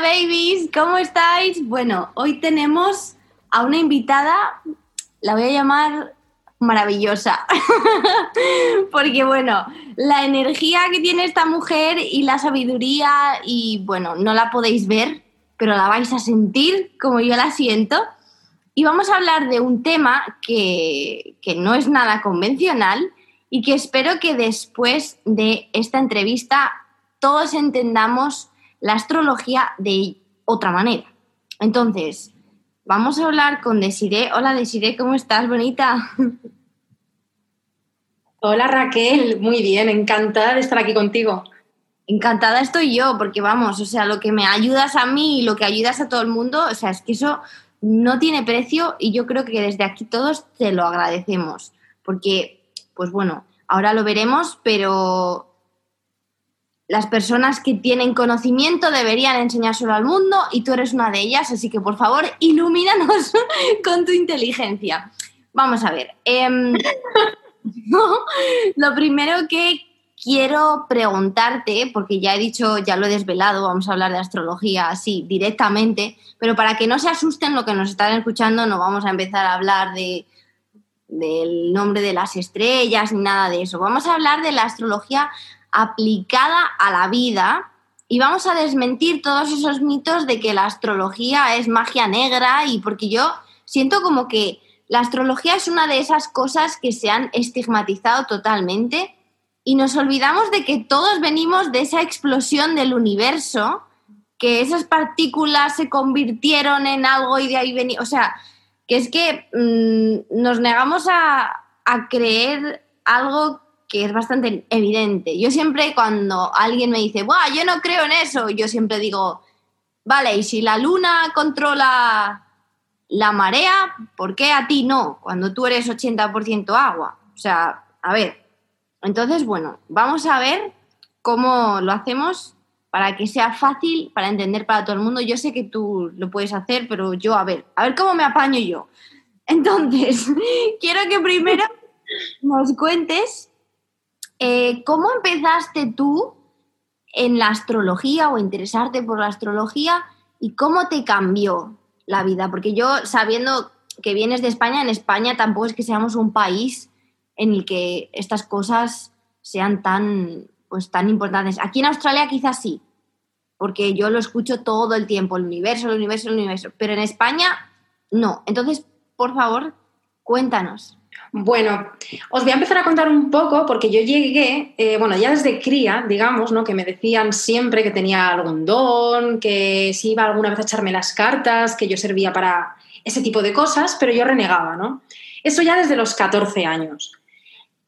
Babies, ¿cómo estáis? Bueno, hoy tenemos a una invitada, la voy a llamar maravillosa, porque bueno, la energía que tiene esta mujer y la sabiduría y bueno, no la podéis ver, pero la vais a sentir como yo la siento. Y vamos a hablar de un tema que, que no es nada convencional y que espero que después de esta entrevista todos entendamos la astrología de otra manera. Entonces, vamos a hablar con Desiree. Hola Desiree, ¿cómo estás, bonita? Hola Raquel, muy bien, encantada de estar aquí contigo. Encantada estoy yo, porque vamos, o sea, lo que me ayudas a mí y lo que ayudas a todo el mundo, o sea, es que eso no tiene precio y yo creo que desde aquí todos te lo agradecemos, porque, pues bueno, ahora lo veremos, pero las personas que tienen conocimiento deberían enseñárselo al mundo y tú eres una de ellas, así que por favor, ilumínanos con tu inteligencia. Vamos a ver. Em, lo primero que quiero preguntarte, porque ya he dicho, ya lo he desvelado, vamos a hablar de astrología así directamente, pero para que no se asusten lo que nos están escuchando, no vamos a empezar a hablar de, del nombre de las estrellas ni nada de eso. Vamos a hablar de la astrología aplicada a la vida y vamos a desmentir todos esos mitos de que la astrología es magia negra y porque yo siento como que la astrología es una de esas cosas que se han estigmatizado totalmente y nos olvidamos de que todos venimos de esa explosión del universo, que esas partículas se convirtieron en algo y de ahí venía, o sea, que es que mmm, nos negamos a, a creer algo que es bastante evidente. Yo siempre cuando alguien me dice, Buah, yo no creo en eso, yo siempre digo, vale, y si la luna controla la marea, ¿por qué a ti no? Cuando tú eres 80% agua. O sea, a ver. Entonces, bueno, vamos a ver cómo lo hacemos para que sea fácil para entender para todo el mundo. Yo sé que tú lo puedes hacer, pero yo, a ver, a ver cómo me apaño yo. Entonces, quiero que primero nos cuentes eh, ¿Cómo empezaste tú en la astrología o interesarte por la astrología y cómo te cambió la vida? Porque yo, sabiendo que vienes de España, en España tampoco es que seamos un país en el que estas cosas sean tan, pues, tan importantes. Aquí en Australia quizás sí, porque yo lo escucho todo el tiempo, el universo, el universo, el universo, pero en España no. Entonces, por favor, cuéntanos. Bueno, os voy a empezar a contar un poco porque yo llegué, eh, bueno, ya desde cría, digamos, ¿no? Que me decían siempre que tenía algún don, que si iba alguna vez a echarme las cartas, que yo servía para ese tipo de cosas, pero yo renegaba, ¿no? Eso ya desde los 14 años.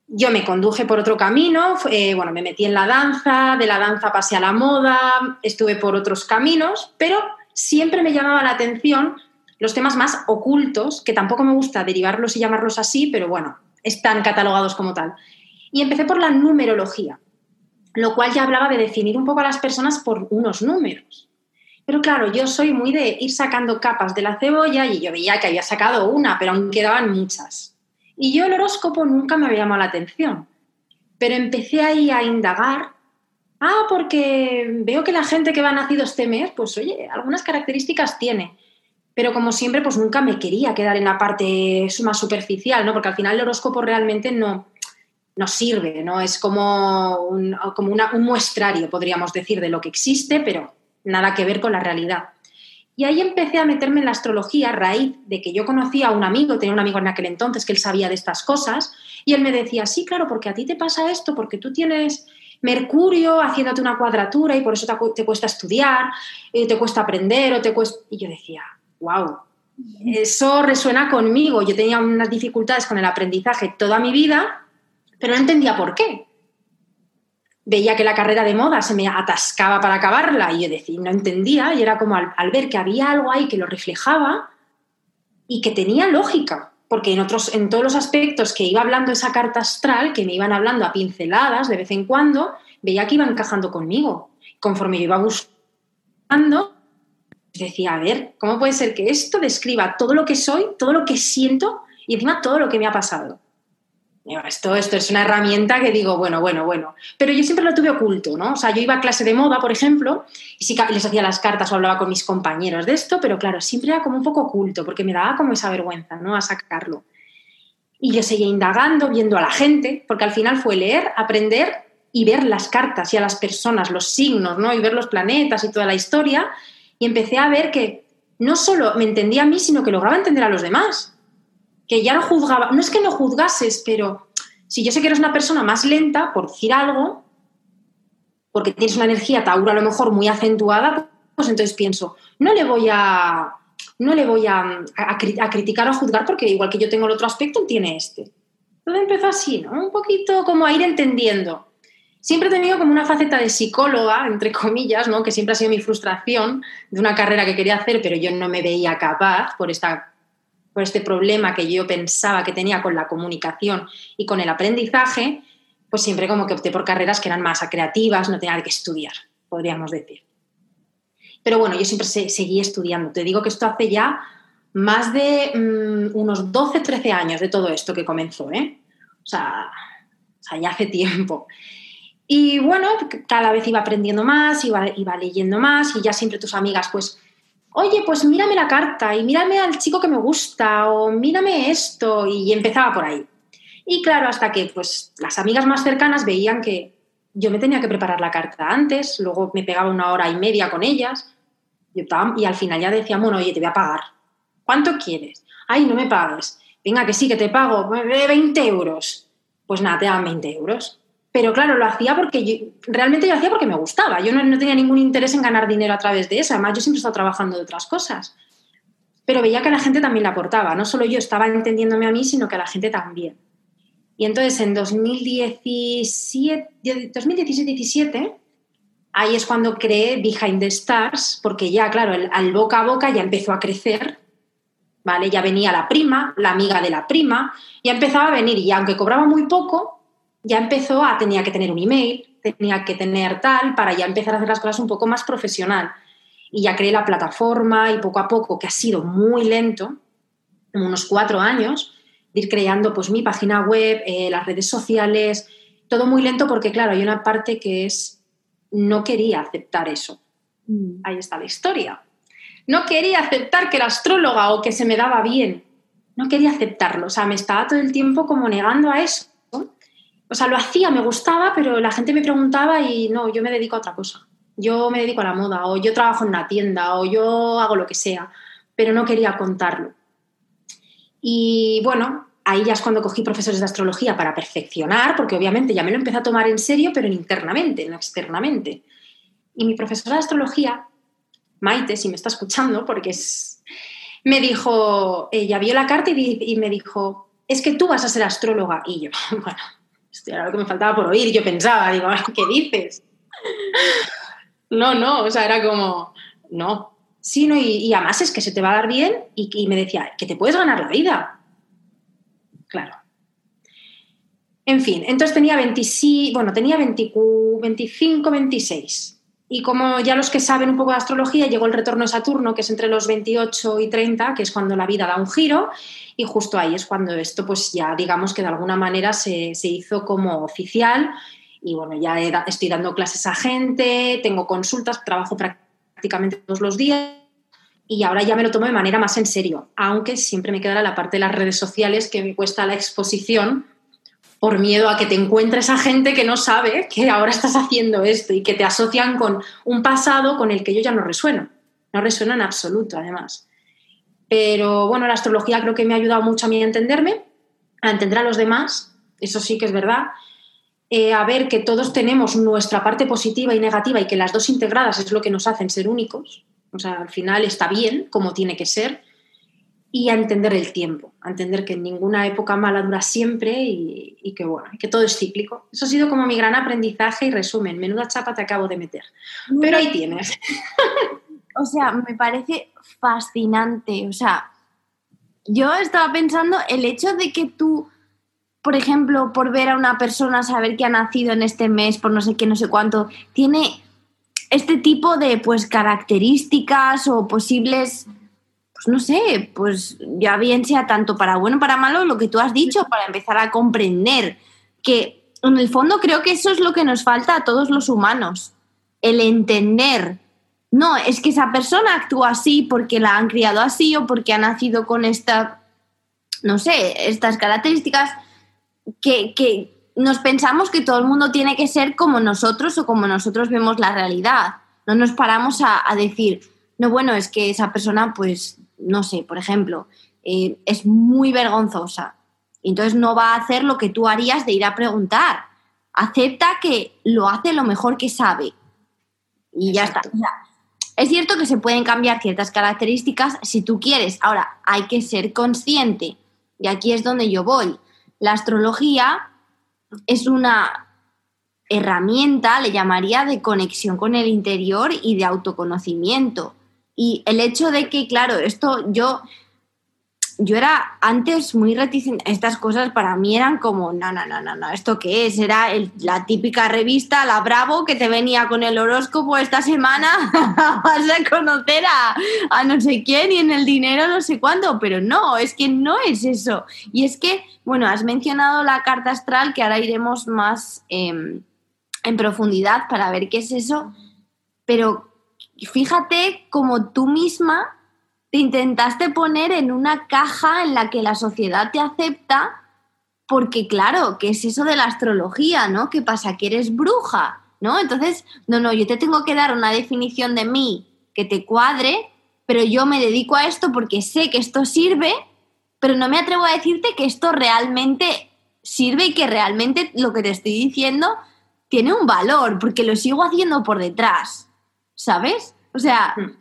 Yo me conduje por otro camino, eh, bueno, me metí en la danza, de la danza pasé a la moda, estuve por otros caminos, pero siempre me llamaba la atención los temas más ocultos, que tampoco me gusta derivarlos y llamarlos así, pero bueno, están catalogados como tal. Y empecé por la numerología, lo cual ya hablaba de definir un poco a las personas por unos números. Pero claro, yo soy muy de ir sacando capas de la cebolla y yo veía que había sacado una, pero aún quedaban muchas. Y yo el horóscopo nunca me había llamado la atención. Pero empecé ahí a indagar. Ah, porque veo que la gente que va nacido este mes, pues oye, algunas características tiene pero como siempre, pues nunca me quería quedar en la parte más superficial, ¿no? Porque al final el horóscopo realmente no, no sirve, ¿no? Es como, un, como un muestrario, podríamos decir, de lo que existe, pero nada que ver con la realidad. Y ahí empecé a meterme en la astrología a raíz de que yo conocía a un amigo, tenía un amigo en aquel entonces que él sabía de estas cosas, y él me decía, sí, claro, porque a ti te pasa esto, porque tú tienes Mercurio haciéndote una cuadratura y por eso te, te cuesta estudiar, eh, te cuesta aprender, o te cuesta... Y yo decía, wow, eso resuena conmigo. Yo tenía unas dificultades con el aprendizaje toda mi vida pero no entendía por qué. Veía que la carrera de moda se me atascaba para acabarla y yo decía, no entendía y era como al, al ver que había algo ahí que lo reflejaba y que tenía lógica, porque en, otros, en todos los aspectos que iba hablando esa carta astral, que me iban hablando a pinceladas de vez en cuando, veía que iba encajando conmigo. Conforme yo iba buscando, decía, a ver, ¿cómo puede ser que esto describa todo lo que soy, todo lo que siento y encima todo lo que me ha pasado? Esto, esto es una herramienta que digo, bueno, bueno, bueno. Pero yo siempre lo tuve oculto, ¿no? O sea, yo iba a clase de moda, por ejemplo, y sí les hacía las cartas o hablaba con mis compañeros de esto, pero claro, siempre era como un poco oculto, porque me daba como esa vergüenza, ¿no? A sacarlo. Y yo seguía indagando, viendo a la gente, porque al final fue leer, aprender y ver las cartas y a las personas, los signos, ¿no? Y ver los planetas y toda la historia. Y empecé a ver que no solo me entendía a mí, sino que lograba entender a los demás que ya no juzgaba, no es que no juzgases, pero si yo sé que eres una persona más lenta, por decir algo, porque tienes una energía tauro a lo mejor muy acentuada, pues entonces pienso, no le voy a, no le voy a, a, criticar o juzgar porque igual que yo tengo el otro aspecto, tiene este. Todo empezó así, ¿no? Un poquito como a ir entendiendo. Siempre he tenido como una faceta de psicóloga, entre comillas, ¿no? que siempre ha sido mi frustración de una carrera que quería hacer, pero yo no me veía capaz por esta por este problema que yo pensaba que tenía con la comunicación y con el aprendizaje, pues siempre como que opté por carreras que eran más creativas, no tenía que estudiar, podríamos decir. Pero bueno, yo siempre seguí estudiando. Te digo que esto hace ya más de mm, unos 12, 13 años de todo esto que comenzó, ¿eh? O sea, o sea, ya hace tiempo. Y bueno, cada vez iba aprendiendo más, iba, iba leyendo más y ya siempre tus amigas pues oye, pues mírame la carta y mírame al chico que me gusta o mírame esto y empezaba por ahí. Y claro, hasta que pues las amigas más cercanas veían que yo me tenía que preparar la carta antes, luego me pegaba una hora y media con ellas y al final ya decía, bueno, oye, te voy a pagar. ¿Cuánto quieres? Ay, no me pagues. Venga, que sí, que te pago 20 euros. Pues nada, te dan 20 euros. Pero claro, lo hacía porque yo, realmente yo lo hacía porque me gustaba. Yo no, tenía ningún interés en ganar dinero a través de eso. Además, yo siempre he estado trabajando de otras cosas. Pero veía que la gente también le aportaba. No solo yo estaba entendiéndome a mí, sino que la gente también. Y entonces en 2017-17, ahí es cuando creé Behind the Stars, porque ya, claro, al boca a boca ya empezó a crecer. ¿Vale? Ya venía la prima, la amiga de la prima, ya empezaba a venir y aunque cobraba muy poco, ya empezó a, tenía que tener un email, tenía que tener tal, para ya empezar a hacer las cosas un poco más profesional. Y ya creé la plataforma y poco a poco, que ha sido muy lento, unos cuatro años, de ir creando pues mi página web, eh, las redes sociales, todo muy lento porque claro, hay una parte que es, no quería aceptar eso. Mm. Ahí está la historia. No quería aceptar que era astróloga o que se me daba bien. No quería aceptarlo. O sea, me estaba todo el tiempo como negando a eso o sea, lo hacía, me gustaba, pero la gente me preguntaba y no, yo me dedico a otra cosa. Yo me dedico a la moda, o yo trabajo en una tienda, o yo hago lo que sea, pero no quería contarlo. Y bueno, ahí ya es cuando cogí profesores de astrología para perfeccionar, porque obviamente ya me lo empecé a tomar en serio, pero internamente, no externamente. Y mi profesora de astrología, Maite, si me está escuchando, porque es, me dijo, ella vio la carta y, me dijo, es que tú vas a ser astróloga. Y yo, bueno, era lo que me faltaba por oír. Yo pensaba, digo, ¿qué dices? No, no, o sea, era como, no. Sí, no, y, además es que se te va a dar bien y, me decía, que te puedes ganar la vida. Claro. En fin, entonces tenía 20, bueno, tenía 25, 26. Y como ya los que saben un poco de astrología, llegó el retorno de Saturno, que es entre los 28 y 30, que es cuando la vida da un giro, y justo ahí es cuando esto pues ya digamos que de alguna manera se, hizo como oficial. Y bueno, ya estoy dando clases a gente, tengo consultas, trabajo prácticamente todos los días y ahora ya me lo tomo de manera más en serio, aunque siempre me quedará la parte de las redes sociales que me cuesta la exposición por miedo a que te encuentres a gente que no sabe que ahora estás haciendo esto y que te asocian con un pasado con el que yo ya no resueno. No resueno en absoluto, además. Pero bueno, la astrología creo que me ha ayudado mucho a mí a entenderme, a entender a los demás, eso sí que es verdad, eh, a ver que todos tenemos nuestra parte positiva y negativa y que las dos integradas es lo que nos hacen ser únicos. O sea, al final está bien como tiene que ser. Y a entender el tiempo, a entender que ninguna época mala dura siempre y, que bueno, que todo es cíclico. Eso ha sido como mi gran aprendizaje y resumen. Menuda chapa te acabo de meter. Pero ahí tienes. O sea, me parece fascinante. O sea, yo estaba pensando el hecho de que tú, por ejemplo, por ver a una persona, saber que ha nacido en este mes, por no sé qué, no sé cuánto, tiene este tipo de pues características o posibles pues no sé, pues ya bien sea tanto para bueno para malo lo que tú has dicho, para empezar a comprender que en el fondo creo que eso es lo que nos falta a todos los humanos, el entender. No, es que esa persona actúa así porque la han criado así o porque ha nacido con esta, no sé, estas características que, que nos pensamos que todo el mundo tiene que ser como nosotros o como nosotros vemos la realidad. No nos paramos a decir, no, bueno, es que esa persona pues no sé, por ejemplo, eh, es muy vergonzosa. Entonces no va a hacer lo que tú harías de ir a preguntar. Acepta que lo hace lo mejor que sabe. Y ya está. es cierto que se pueden cambiar ciertas características si tú quieres. Ahora, hay que ser consciente. Y aquí es donde yo voy. La astrología es una herramienta, le llamaría, de conexión con el interior y de autoconocimiento. Y el hecho de que, claro, esto yo, yo era antes muy reticente, estas cosas para mí eran como, no, no, no, no, no, ¿esto qué es? Era la típica revista, la Bravo, que te venía con el horóscopo esta semana, vas a conocer a, a no sé quién y en el dinero no sé cuándo, pero no, es que no es eso. Y es que, bueno, has mencionado la carta astral, que ahora iremos más em, en profundidad para ver qué es eso, pero fíjate como tú misma te intentaste poner en una caja en la que la sociedad te acepta, porque claro, ¿qué es eso de la astrología, no? ¿Qué pasa? Que eres bruja, ¿no? Entonces, no, no, yo te tengo que dar una definición de mí que te cuadre, pero yo me dedico a esto porque sé que esto sirve, pero no me atrevo a decirte que esto realmente sirve y que realmente lo que te estoy diciendo tiene un valor, porque lo sigo haciendo por detrás. ¿Sabes? O sea, hmm.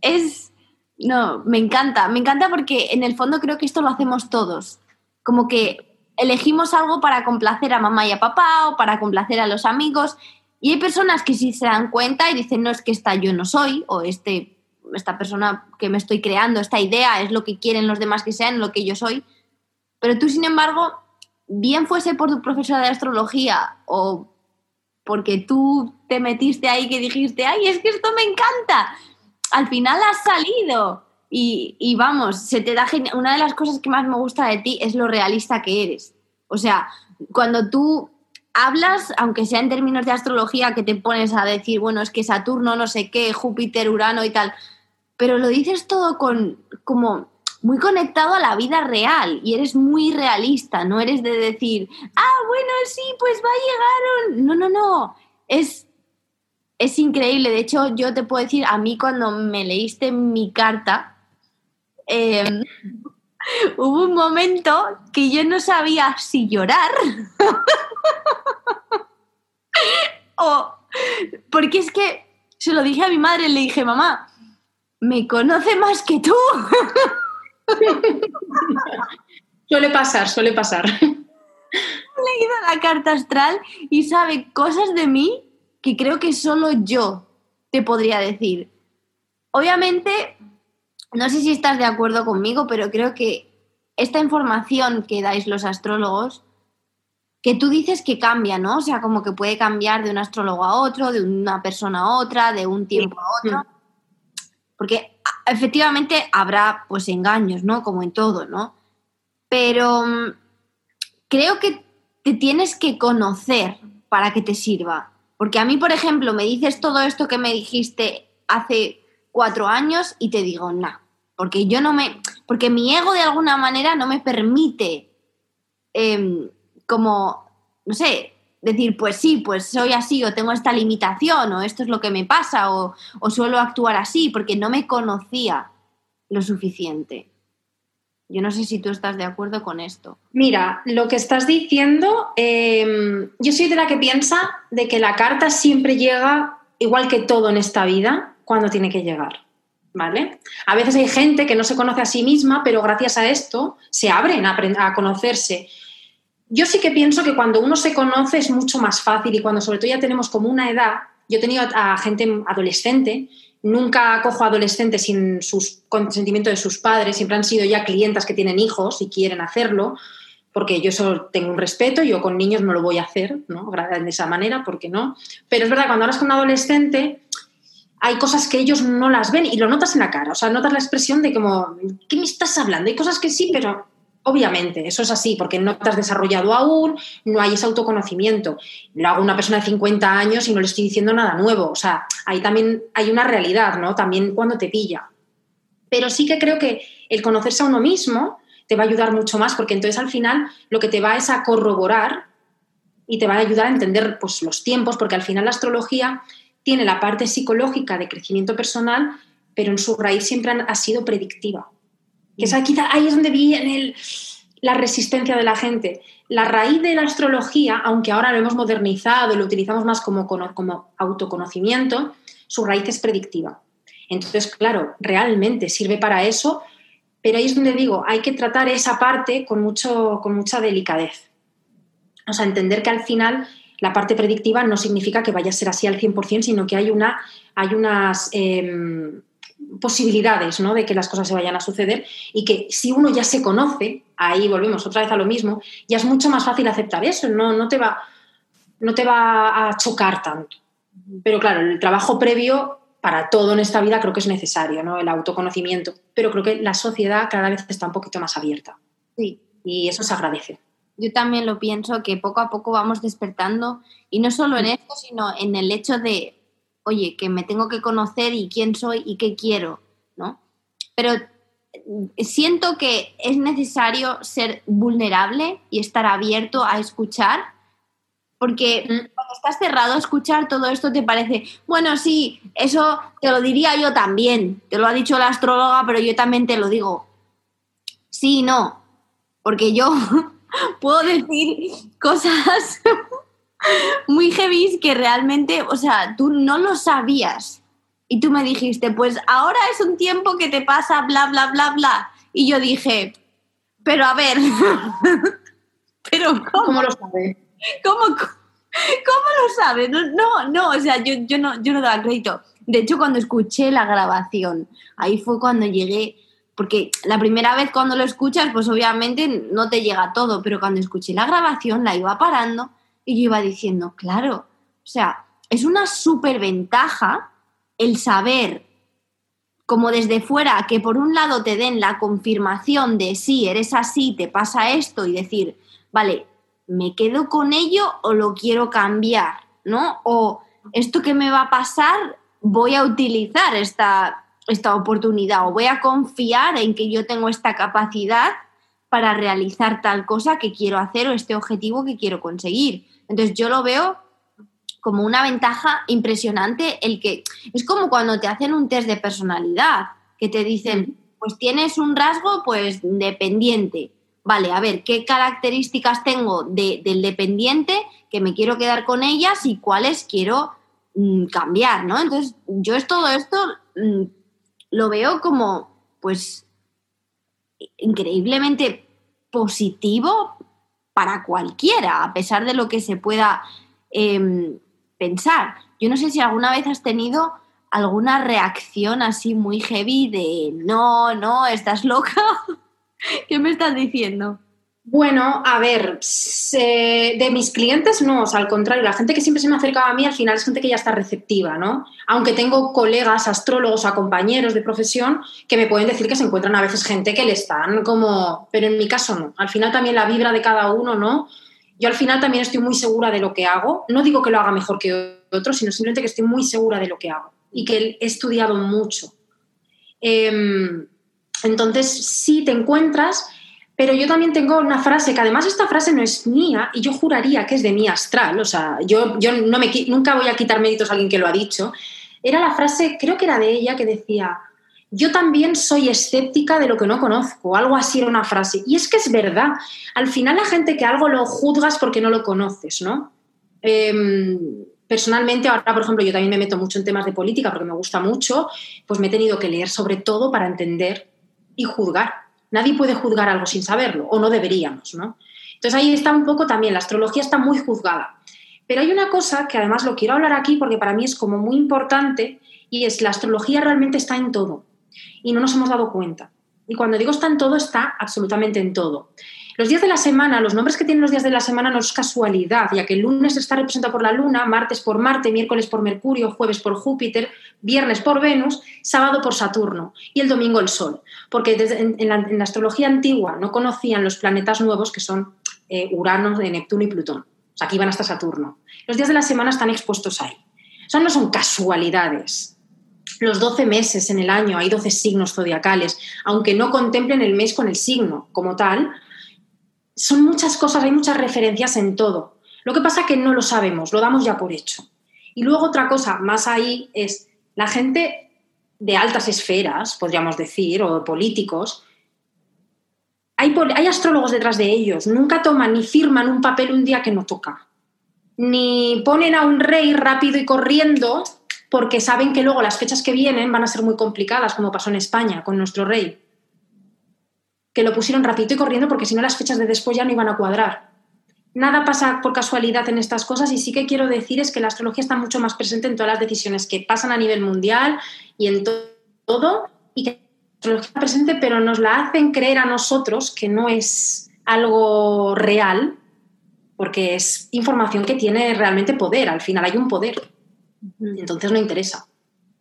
es... No, me encanta, me encanta porque en el fondo creo que esto lo hacemos todos. Como que elegimos algo para complacer a mamá y a papá o para complacer a los amigos. Y hay personas que sí se dan cuenta y dicen, no, es que esta yo no soy, o este, esta persona que me estoy creando, esta idea es lo que quieren los demás que sean, lo que yo soy. Pero tú, sin embargo, bien fuese por tu profesora de astrología o porque tú te metiste ahí que dijiste, ay, es que esto me encanta. Al final has salido y, vamos, se te da una de las cosas que más me gusta de ti es lo realista que eres. O sea, cuando tú hablas, aunque sea en términos de astrología, que te pones a decir, bueno, es que Saturno, no sé qué, Júpiter, Urano y tal, pero lo dices todo con como muy conectado a la vida real y eres muy realista, no eres de decir, ah, bueno, sí, pues va a llegar un... No, no, no, es, es increíble. De hecho, yo te puedo decir, a mí cuando me leíste mi carta, em, hubo un momento que yo no sabía si llorar o... Porque es que se lo dije a mi madre, le dije, mamá, me conoce más que tú. suele pasar, suele pasar. He leído la carta astral y sabe cosas de mí que creo que solo yo te podría decir. Obviamente, no sé si estás de acuerdo conmigo, pero creo que esta información que dais los astrólogos, que tú dices que cambia, ¿no? O sea, como que puede cambiar de un astrólogo a otro, de una persona a otra, de un tiempo a otro. Porque efectivamente habrá pues engaños, ¿no? Como en todo, ¿no? Pero mm, creo que te tienes que conocer para que te sirva. Porque a mí, por ejemplo, me dices todo esto que me dijiste hace cuatro años y te digo, no, porque yo no me, porque mi ego de alguna manera no me permite em, como, no sé, decir, pues sí, pues soy así o tengo esta limitación o esto es lo que me pasa o, suelo actuar así porque no me conocía lo suficiente. Yo no sé si tú estás de acuerdo con esto. Mira, lo que estás diciendo, em, yo soy de la que piensa de que la carta siempre llega, igual que todo en esta vida, cuando tiene que llegar. ¿vale? A veces hay gente que no se conoce a sí misma, pero gracias a esto se abren a, a conocerse. Yo sí que pienso que cuando uno se conoce es mucho más fácil y cuando sobre todo ya tenemos como una edad, yo he tenido a gente adolescente, nunca cojo adolescentes sin sus consentimiento de sus padres, siempre han sido ya clientas que tienen hijos y quieren hacerlo, porque yo eso tengo un respeto, yo con niños no lo voy a hacer, ¿no? De esa manera, porque no. Pero es verdad, cuando hablas con un adolescente, hay cosas que ellos no las ven y lo notas en la cara, o sea, notas la expresión de como, ¿qué me estás hablando? Hay cosas que sí, pero obviamente, eso es así, porque no te has desarrollado aún, no hay ese autoconocimiento. Lo hago una persona de 50 años y no le estoy diciendo nada nuevo, o sea, ahí también hay una realidad, ¿no? También cuando te pilla. Pero sí que creo que el conocerse a uno mismo te va a ayudar mucho más, porque entonces al final lo que te va es a corroborar y te va a ayudar a entender pues, los tiempos, porque al final la astrología tiene la parte psicológica de crecimiento personal, pero en su raíz siempre ha sido predictiva. Que esa, quizá ahí es donde viene la resistencia de la gente. La raíz de la astrología, aunque ahora lo hemos modernizado y lo utilizamos más como, como autoconocimiento, su raíz es predictiva. Entonces, claro, realmente sirve para eso, pero ahí es donde digo, hay que tratar esa parte con, mucho, con mucha delicadez. O sea, entender que al final la parte predictiva no significa que vaya a ser así al 100%, sino que hay, una, hay unas em, posibilidades ¿no? de que las cosas se vayan a suceder y que si uno ya se conoce, ahí volvemos otra vez a lo mismo, ya es mucho más fácil aceptar eso, no, no, te, va, no te va a chocar tanto. Pero claro, el trabajo previo para todo en esta vida creo que es necesario, ¿no? el autoconocimiento, pero creo que la sociedad cada vez está un poquito más abierta. Sí. Y eso se agradece yo también lo pienso, que poco a poco vamos despertando, y no solo en esto, sino en el hecho de, oye, que me tengo que conocer y quién soy y qué quiero, ¿no? Pero siento que es necesario ser vulnerable y estar abierto a escuchar, porque cuando estás cerrado a escuchar todo esto te parece, bueno, sí, eso te lo diría yo también, te lo ha dicho la astróloga, pero yo también te lo digo. Sí, no, porque yo puedo decir cosas muy heavy que realmente, o sea, tú no lo sabías. Y tú me dijiste, pues ahora es un tiempo que te pasa, bla, bla, bla, bla. Y yo dije, pero a ver, pero ¿cómo? lo sabe? ¿Cómo, cómo lo sabe? No, no, o sea, yo, yo, no, yo no daba crédito. De hecho, cuando escuché la grabación, ahí fue cuando llegué porque la primera vez cuando lo escuchas, pues obviamente no te llega todo, pero cuando escuché la grabación la iba parando y yo iba diciendo, claro, o sea, es una súper ventaja el saber, como desde fuera, que por un lado te den la confirmación de sí, eres así, te pasa esto y decir, vale, ¿me quedo con ello o lo quiero cambiar? ¿No? O esto que me va a pasar, voy a utilizar esta esta oportunidad o voy a confiar en que yo tengo esta capacidad para realizar tal cosa que quiero hacer o este objetivo que quiero conseguir. Entonces yo lo veo como una ventaja impresionante el que es como cuando te hacen un test de personalidad, que te dicen, pues tienes un rasgo pues dependiente. Vale, a ver, ¿qué características tengo del dependiente que me quiero quedar con ellas y cuáles quiero mm, cambiar, ¿no? Entonces, yo es todo esto mm, lo veo como, pues, increíblemente positivo para cualquiera, a pesar de lo que se pueda em, pensar. Yo no sé si alguna vez has tenido alguna reacción así muy heavy de no, no, estás loca. ¿Qué me estás diciendo? Bueno, a ver, de mis clientes no, al contrario, la gente que siempre se me acercaba a mí al final es gente que ya está receptiva, ¿no? Aunque tengo colegas, astrólogos o compañeros de profesión que me pueden decir que se encuentran a veces gente que le están como, pero en mi caso no, al final también la vibra de cada uno, ¿no? Yo al final también estoy muy segura de lo que hago, no digo que lo haga mejor que otro, sino simplemente que estoy muy segura de lo que hago y que he estudiado mucho. Em, entonces, si te encuentras pero yo también tengo una frase, que además esta frase no es mía y yo juraría que es de mi astral, o sea, yo, yo no me, nunca voy a quitar méritos a alguien que lo ha dicho. Era la frase, creo que era de ella, que decía, yo también soy escéptica de lo que no conozco, algo así era una frase. Y es que es verdad, al final la gente que algo lo juzgas porque no lo conoces, ¿no? Em, personalmente, ahora, por ejemplo, yo también me meto mucho en temas de política porque me gusta mucho, pues me he tenido que leer sobre todo para entender y juzgar. Nadie puede juzgar algo sin saberlo, o no deberíamos, ¿no? Entonces ahí está un poco también, la astrología está muy juzgada. Pero hay una cosa que además lo quiero hablar aquí porque para mí es como muy importante y es la astrología realmente está en todo y no nos hemos dado cuenta. Y cuando digo está en todo, está absolutamente en todo. Los días de la semana, los nombres que tienen los días de la semana no es casualidad, ya que el lunes está representado por la Luna, martes por Marte, miércoles por Mercurio, jueves por Júpiter, viernes por Venus, sábado por Saturno y el domingo el Sol. Porque en, la, astrología antigua no conocían los planetas nuevos que son eh, Urano, Neptuno y Plutón. O sea, aquí van hasta Saturno. Los días de la semana están expuestos ahí. O no son casualidades. Los 12 meses en el año hay 12 signos zodiacales, aunque no contemplen el mes con el signo como tal, son muchas cosas, hay muchas referencias en todo. Lo que pasa es que no lo sabemos, lo damos ya por hecho. Y luego otra cosa más ahí es la gente de altas esferas, podríamos decir, o políticos, hay, hay, astrólogos detrás de ellos, nunca toman ni firman un papel un día que no toca, ni ponen a un rey rápido y corriendo porque saben que luego las fechas que vienen van a ser muy complicadas, como pasó en España con nuestro rey que lo pusieron rapidito y corriendo porque si no las fechas de después ya no iban a cuadrar. Nada pasa por casualidad en estas cosas y sí que quiero decir es que la astrología está mucho más presente en todas las decisiones que pasan a nivel mundial y en todo y que la astrología está presente pero nos la hacen creer a nosotros que no es algo real porque es información que tiene realmente poder, al final hay un poder, entonces no interesa.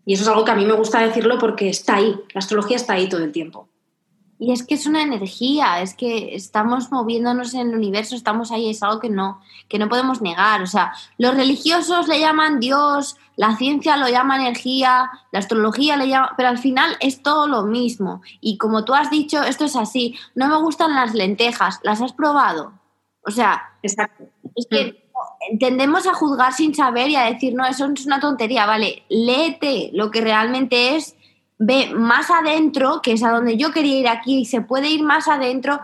Y eso es algo que a mí me gusta decirlo porque está ahí, la astrología está ahí todo el tiempo. Y es que es una energía, es que estamos moviéndonos en el universo, estamos ahí, es algo que no, que no podemos negar. O sea, los religiosos le llaman Dios, la ciencia lo llama energía, la astrología le llama, pero al final es todo lo mismo. Y como tú has dicho, esto es así. No me gustan las lentejas, ¿las has probado? O sea, Exacto. es que tendemos a juzgar sin saber y a decir, no, eso es una tontería, vale, léete lo que realmente es ve más adentro, que es a donde yo quería ir aquí, y se puede ir más adentro,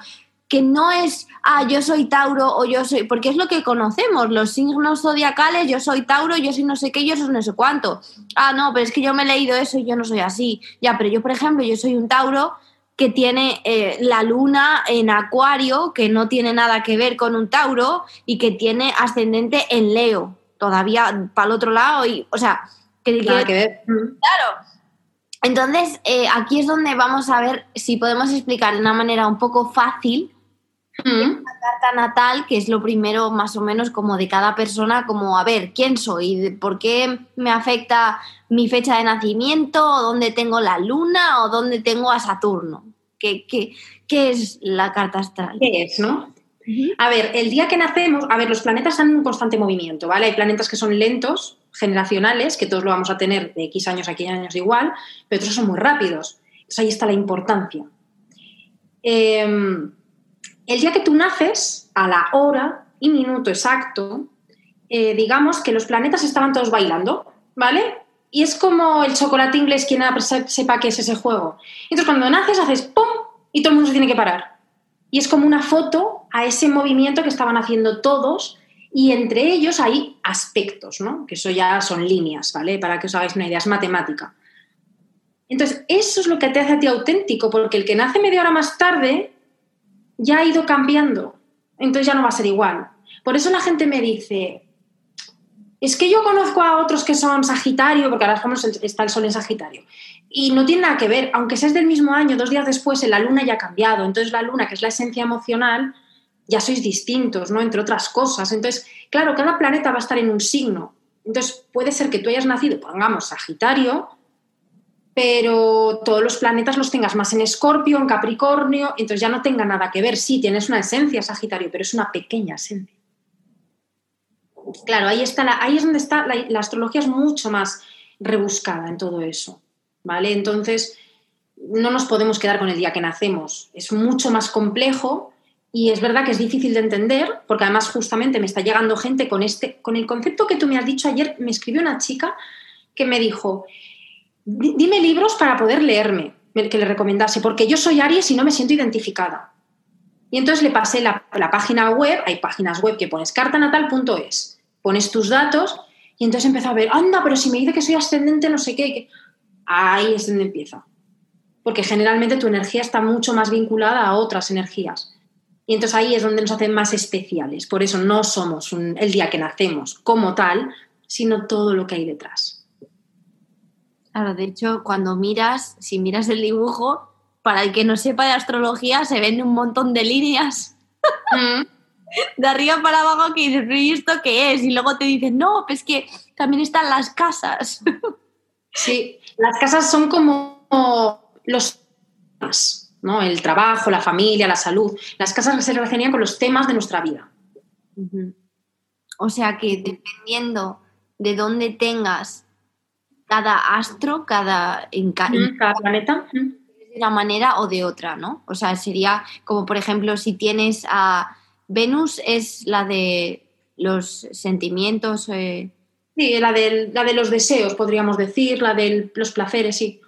que no es, ah, yo soy Tauro o yo soy, porque es lo que conocemos, los signos zodiacales, yo soy Tauro, yo soy no sé qué, yo soy no sé cuánto. Ah, no, pero es que yo me he leído eso y yo no soy así. Ya, pero yo, por ejemplo, yo soy un Tauro que tiene eh, la luna en Acuario, que no tiene nada que ver con un Tauro y que tiene ascendente en Leo, todavía para el otro lado, y, o sea, que, que ver. Claro, entonces, eh, aquí es donde vamos a ver si podemos explicar de una manera un poco fácil la carta natal, que es lo primero más o menos como de cada persona, como a ver, ¿quién soy? ¿Por qué me afecta mi fecha de nacimiento? ¿O dónde tengo la luna? ¿O dónde tengo a Saturno? ¿Qué, qué, qué es la carta astral? ¿Qué es, no? A ver, el día que nacemos, a ver, los planetas están en un constante movimiento, ¿vale? Hay planetas que son lentos, generacionales, que todos lo vamos a tener de X años a X años igual, pero otros son muy rápidos. Entonces ahí está la importancia. Em, el día que tú naces, a la hora y minuto exacto, eh, digamos que los planetas estaban todos bailando, ¿vale? Y es como el chocolate inglés, quien sepa qué es ese juego. Entonces cuando naces haces ¡pum! y todo el mundo se tiene que parar. Y es como una foto a ese movimiento que estaban haciendo todos y entre ellos hay aspectos, ¿no? Que eso ya son líneas, ¿vale? Para que os hagáis una idea, es matemática. Entonces, eso es lo que te hace a ti auténtico, porque el que nace media hora más tarde ya ha ido cambiando. Entonces ya no va a ser igual. Por eso la gente me dice, es que yo conozco a otros que son Sagitario, porque ahora está el Sol en Sagitario, y no tiene nada que ver, aunque seas del mismo año, dos días después, la Luna ya ha cambiado. Entonces la Luna, que es la esencia emocional, ya sois distintos, ¿no? Entre otras cosas. Entonces, claro, cada planeta va a estar en un signo. Entonces, puede ser que tú hayas nacido, pongamos, Sagitario, pero todos los planetas los tengas más en Escorpio, en Capricornio, entonces ya no tenga nada que ver. Sí, tienes una esencia Sagitario, pero es una pequeña esencia. Claro, ahí, está ahí es donde está, la, la astrología es mucho más rebuscada en todo eso, ¿vale? Entonces, no nos podemos quedar con el día que nacemos. Es mucho más complejo y es verdad que es difícil de entender, porque además justamente me está llegando gente con, este, con el concepto que tú me has dicho ayer. Me escribió una chica que me dijo, dime libros para poder leerme, que le recomendase, porque yo soy Aries y no me siento identificada. Y entonces le pasé la, la página web, hay páginas web que pones cartanatal.es, pones tus datos Y entonces empezó a ver, anda, pero si me dice que soy ascendente, no sé qué. Ahí es donde empieza. Porque generalmente tu energía está mucho más vinculada a otras energías. Y entonces ahí es donde nos hacen más especiales. Por eso no somos el día que nacemos como tal, sino todo lo que hay detrás. Claro, de hecho, cuando miras, si miras el dibujo, para el que no sepa de astrología, se ven un montón de líneas. Mm. de arriba para abajo que dices, ¿y esto qué es? Y luego te dicen, no, pues que también están las casas. sí, las casas son como los ¿no? El trabajo, la familia, la salud. Las casas se relacionan con los temas de nuestra vida. O sea que dependiendo de dónde tengas cada astro, cada, en, cada planeta, de una manera o de otra, ¿no? O sea, sería como, por ejemplo, si tienes a Venus, es la de los sentimientos. Eh, sí, la de, la de los deseos, podríamos decir, la de los placeres, sí.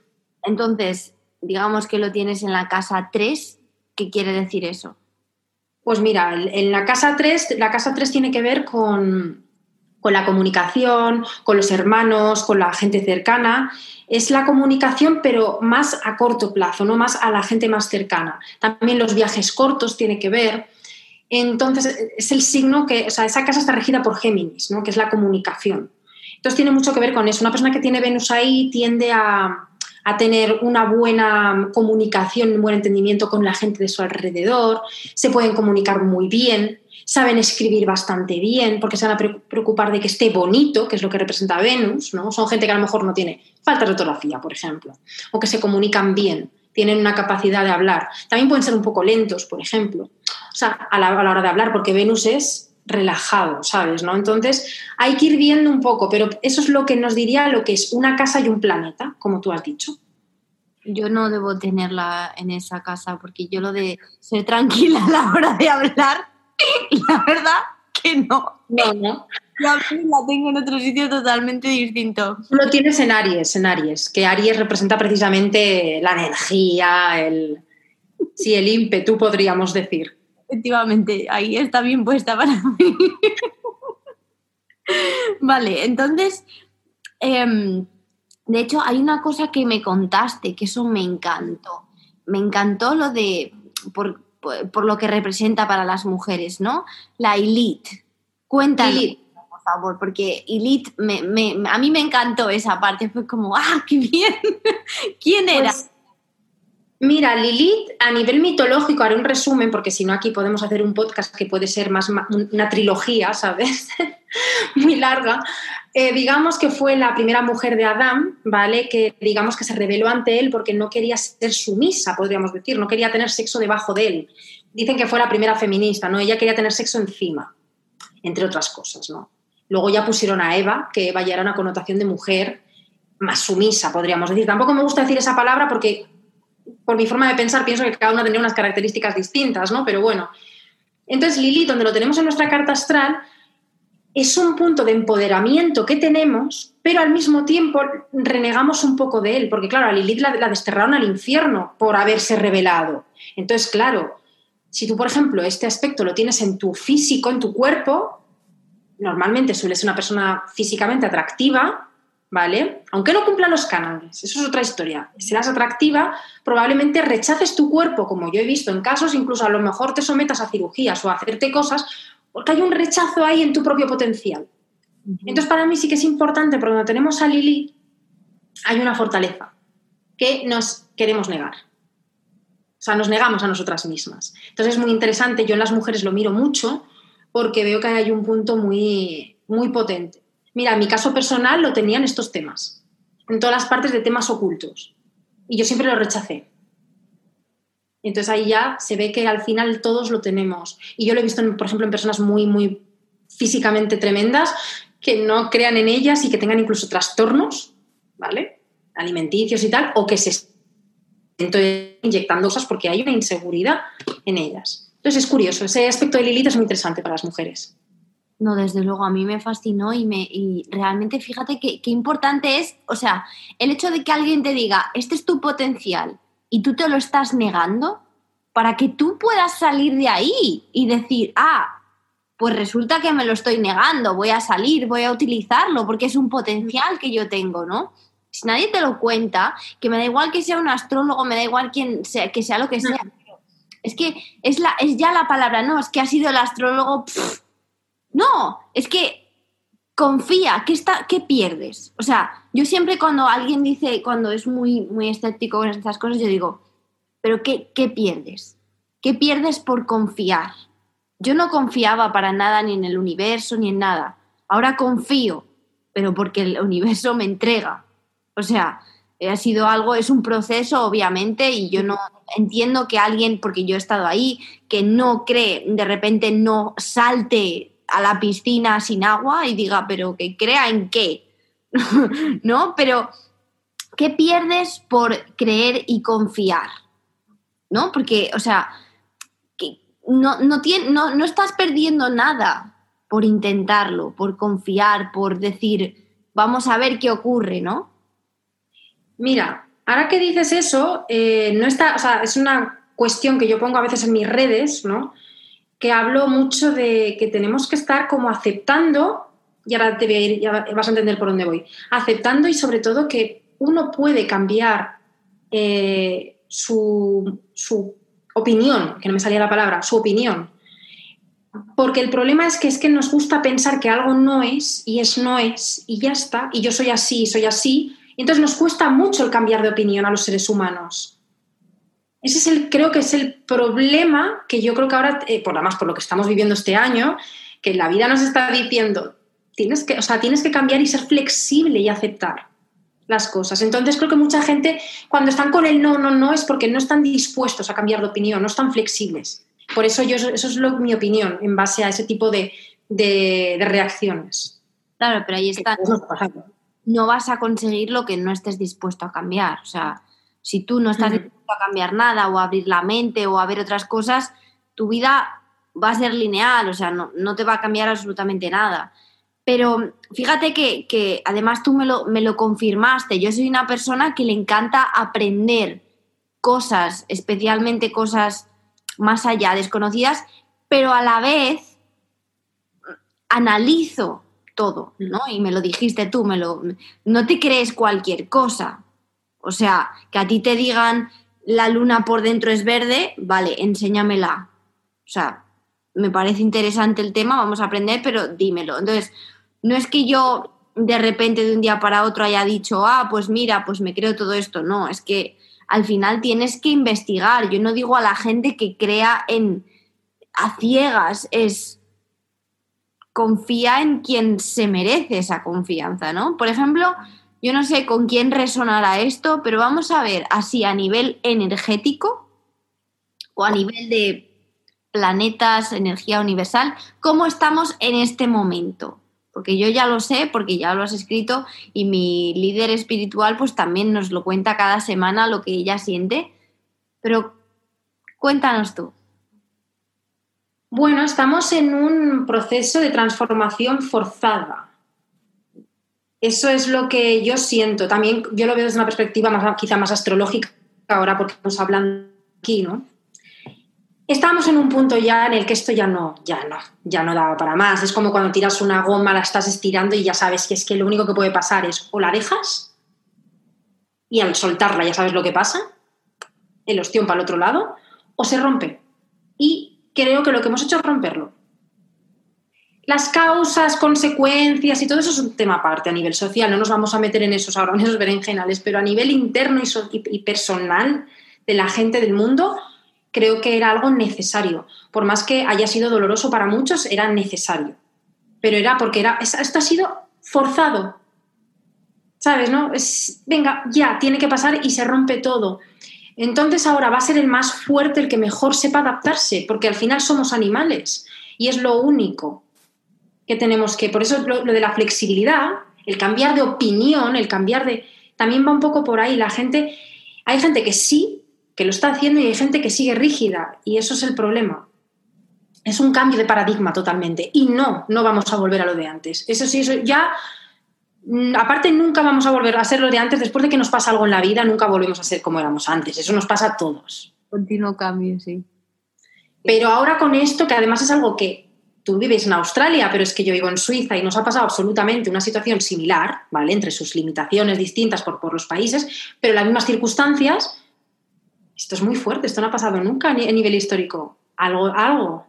Entonces, digamos que lo tienes en la casa 3, ¿qué quiere decir eso? Pues mira, en la casa 3, la casa 3 tiene que ver con, con la comunicación, con los hermanos, con la gente cercana. Es la comunicación, pero más a corto plazo, no más a la gente más cercana. También los viajes cortos tiene que ver. Entonces, es el signo que, o sea, esa casa está regida por Géminis, ¿no? que es la comunicación. Entonces, tiene mucho que ver con eso. Una persona que tiene Venus ahí tiende a, a tener una buena comunicación, un buen entendimiento con la gente de su alrededor, se pueden comunicar muy bien, saben escribir bastante bien porque se van a preocupar de que esté bonito, que es lo que representa Venus, ¿no? Son gente que a lo mejor no tiene falta de ortografía, por ejemplo, o que se comunican bien, tienen una capacidad de hablar. También pueden ser un poco lentos, por ejemplo, o sea, a la, a la hora de hablar, porque Venus es relajado, ¿sabes? ¿no? Entonces hay que ir viendo un poco, pero eso es lo que nos diría lo que es una casa y un planeta, como tú has dicho. Yo no debo tenerla en esa casa porque yo lo de ser tranquila a la hora de hablar, la verdad que no. No, no. Yo la tengo en otro sitio totalmente distinto. Tú lo tienes en Aries, en Aries, que Aries representa precisamente la energía, el, sí, el ímpetu, podríamos decir. Efectivamente, ahí está bien puesta para mí. vale, entonces, em, de hecho, hay una cosa que me contaste, que eso me encantó. Me encantó lo de, por, lo que representa para las mujeres, ¿no? La elite. Cuéntale, por favor, porque elite, a mí me encantó esa parte. Fue como, ¡ah, qué bien! ¿Quién era? Pues, Mira, Lilith, a nivel mitológico, haré un resumen, porque si no aquí podemos hacer un podcast que puede ser más una trilogía, ¿sabes? Muy larga. Eh, digamos que fue la primera mujer de Adán, ¿vale? Que digamos que se rebeló ante él porque no quería ser sumisa, podríamos decir, no quería tener sexo debajo de él. Dicen que fue la primera feminista, ¿no? Ella quería tener sexo encima, entre otras cosas, ¿no? Luego ya pusieron a Eva, que Eva ya era una connotación de mujer más sumisa, podríamos decir. Tampoco me gusta decir esa palabra porque por mi forma de pensar, pienso que cada una tenía unas características distintas, ¿no? Pero bueno. Entonces, Lilith, donde lo tenemos en nuestra carta astral, es un punto de empoderamiento que tenemos, pero al mismo tiempo renegamos un poco de él, porque claro, a Lilith la, la desterraron al infierno por haberse revelado. Entonces, claro, si tú, por ejemplo, este aspecto lo tienes en tu físico, en tu cuerpo, normalmente sueles ser una persona físicamente atractiva, ¿vale? Aunque no cumpla los cánones, eso es otra historia. Si eres atractiva, probablemente rechaces tu cuerpo, como yo he visto en casos, incluso a lo mejor te sometas a cirugías o a hacerte cosas, porque hay un rechazo ahí en tu propio potencial. Entonces, para mí sí que es importante, porque cuando tenemos a Lili, hay una fortaleza que nos queremos negar. O sea, nos negamos a nosotras mismas. Entonces es muy interesante, yo en las mujeres lo miro mucho porque veo que hay un punto muy, muy potente. Mira, en mi caso personal lo tenían estos temas, en todas las partes de temas ocultos. Y yo siempre lo rechacé. Entonces ahí ya se ve que al final todos lo tenemos. Y yo lo he visto, por ejemplo, en personas muy, muy físicamente tremendas que no crean en ellas y que tengan incluso trastornos, ¿vale? Alimenticios y tal, o que se estén inyectando cosas porque hay una inseguridad en ellas. Entonces es curioso, ese aspecto de Lilith es muy interesante para las mujeres. No, desde luego, a mí me fascinó y, me, y realmente fíjate qué importante es, o sea, el hecho de que alguien te diga, este es tu potencial y tú te lo estás negando, para que tú puedas salir de ahí y decir, ah, pues resulta que me lo estoy negando, voy a salir, voy a utilizarlo, porque es un potencial que yo tengo, ¿no? Si nadie te lo cuenta, que me da igual que sea un astrólogo, me da igual quien sea, que sea lo que sea. Es que es, la, es ya la palabra, no, es que ha sido el astrólogo. No, es que confía, ¿qué, está, ¿qué pierdes? O sea, yo siempre cuando alguien dice, cuando es muy, muy escéptico con estas cosas, yo digo, pero qué, ¿qué pierdes? ¿Qué pierdes por confiar? Yo no confiaba para nada ni en el universo ni en nada. Ahora confío, pero porque el universo me entrega. O sea, ha sido algo, es un proceso, obviamente, y yo no entiendo que alguien, porque yo he estado ahí, que no cree, de repente no salte a la piscina sin agua y diga, pero que crea en qué, ¿no? Pero, ¿qué pierdes por creer y confiar? ¿No? Porque, o sea, que no, no, no, no estás perdiendo nada por intentarlo, por confiar, por decir, vamos a ver qué ocurre, ¿no? Mira, ahora que dices eso, eh, no está, o sea, es una cuestión que yo pongo a veces en mis redes, ¿no? Que hablo mucho de que tenemos que estar como aceptando, y ahora te voy a ir, ya vas a entender por dónde voy, aceptando y sobre todo que uno puede cambiar eh, su, su opinión, que no me salía la palabra, su opinión. Porque el problema es que es que nos gusta pensar que algo no es y es no es y ya está, y yo soy así, soy así, entonces nos cuesta mucho el cambiar de opinión a los seres humanos. Ese es el, creo que es el problema que yo creo que ahora, eh, por además por lo que estamos viviendo este año, que la vida nos está diciendo, tienes que, o sea, tienes que cambiar y ser flexible y aceptar las cosas. Entonces creo que mucha gente cuando están con el no, no, no es porque no están dispuestos a cambiar de opinión, no están flexibles. Por eso yo, eso es mi opinión en base a ese tipo de, reacciones. Claro, pero ahí está no vas a conseguir lo que no estés dispuesto a cambiar. O sea, si tú no estás dispuesto a cambiar nada o abrir la mente o a ver otras cosas, tu vida va a ser lineal, o sea, no, te va a cambiar absolutamente nada. Pero fíjate que, además tú me lo, me lo confirmaste, yo soy una persona que le encanta aprender cosas, especialmente cosas más allá, desconocidas, pero a la vez analizo todo, ¿no? Y me lo dijiste tú, me lo, no te crees cualquier cosa. O sea, que a ti te digan la luna por dentro es verde, vale, enséñamela. O sea, me parece interesante el tema, vamos a aprender, pero dímelo. Entonces, no es que yo de repente de un día para otro haya dicho, ah, pues mira, pues me creo todo esto. No, es que al final tienes que investigar. Yo no digo a la gente que crea en a ciegas, es confía en quien se merece esa confianza, ¿no? Por ejemplo, yo no sé con quién resonará esto, pero vamos a ver así a nivel energético o a nivel de planetas, energía universal, cómo estamos en este momento. Porque yo ya lo sé, porque ya lo has escrito y mi líder espiritual pues también nos lo cuenta cada semana lo que ella siente. Pero cuéntanos tú. Bueno, estamos en un proceso de transformación forzada. Eso es lo que yo siento. También yo lo veo desde una perspectiva más, quizá más astrológica ahora porque estamos hablando aquí, ¿no? Estamos en un punto ya en el que esto ya no, ya no, ya no da para más. Es como cuando tiras una goma, la estás estirando y ya sabes que es que lo único que puede pasar es o la dejas y al soltarla ya sabes lo que pasa, el ostión para el otro lado, o se rompe. Y creo que lo que hemos hecho es romperlo. Las causas, consecuencias y todo eso es un tema aparte a nivel social, no nos vamos a meter en esos ahora, en esos berenjenales, pero a nivel interno y, personal de la gente del mundo, creo que era algo necesario. Por más que haya sido doloroso para muchos, era necesario. Pero era porque era, esto ha sido forzado. ¿Sabes? ¿No? Venga, ya, tiene que pasar y se rompe todo. Entonces ahora va a ser el más fuerte el que mejor sepa adaptarse, porque al final somos animales y es lo único que tenemos que, por eso lo, de la flexibilidad, el cambiar de opinión, el cambiar de, también va un poco por ahí. La gente, hay gente que sí, que lo está haciendo y hay gente que sigue rígida y eso es el problema. Es un cambio de paradigma totalmente y no, no vamos a volver a lo de antes. Eso sí, eso ya Mm, aparte nunca vamos a volver a ser lo de antes, después de que nos pasa algo en la vida, nunca volvemos a ser como éramos antes, eso nos pasa a todos. Continuo cambio, sí. Pero ahora con esto, que además es algo que tú vives en Australia, pero es que yo vivo en Suiza y nos ha pasado absolutamente una situación similar, ¿vale? Entre sus limitaciones distintas por, por los países, pero las mismas circunstancias, esto es muy fuerte, esto no ha pasado nunca a nivel histórico. Algo, algo.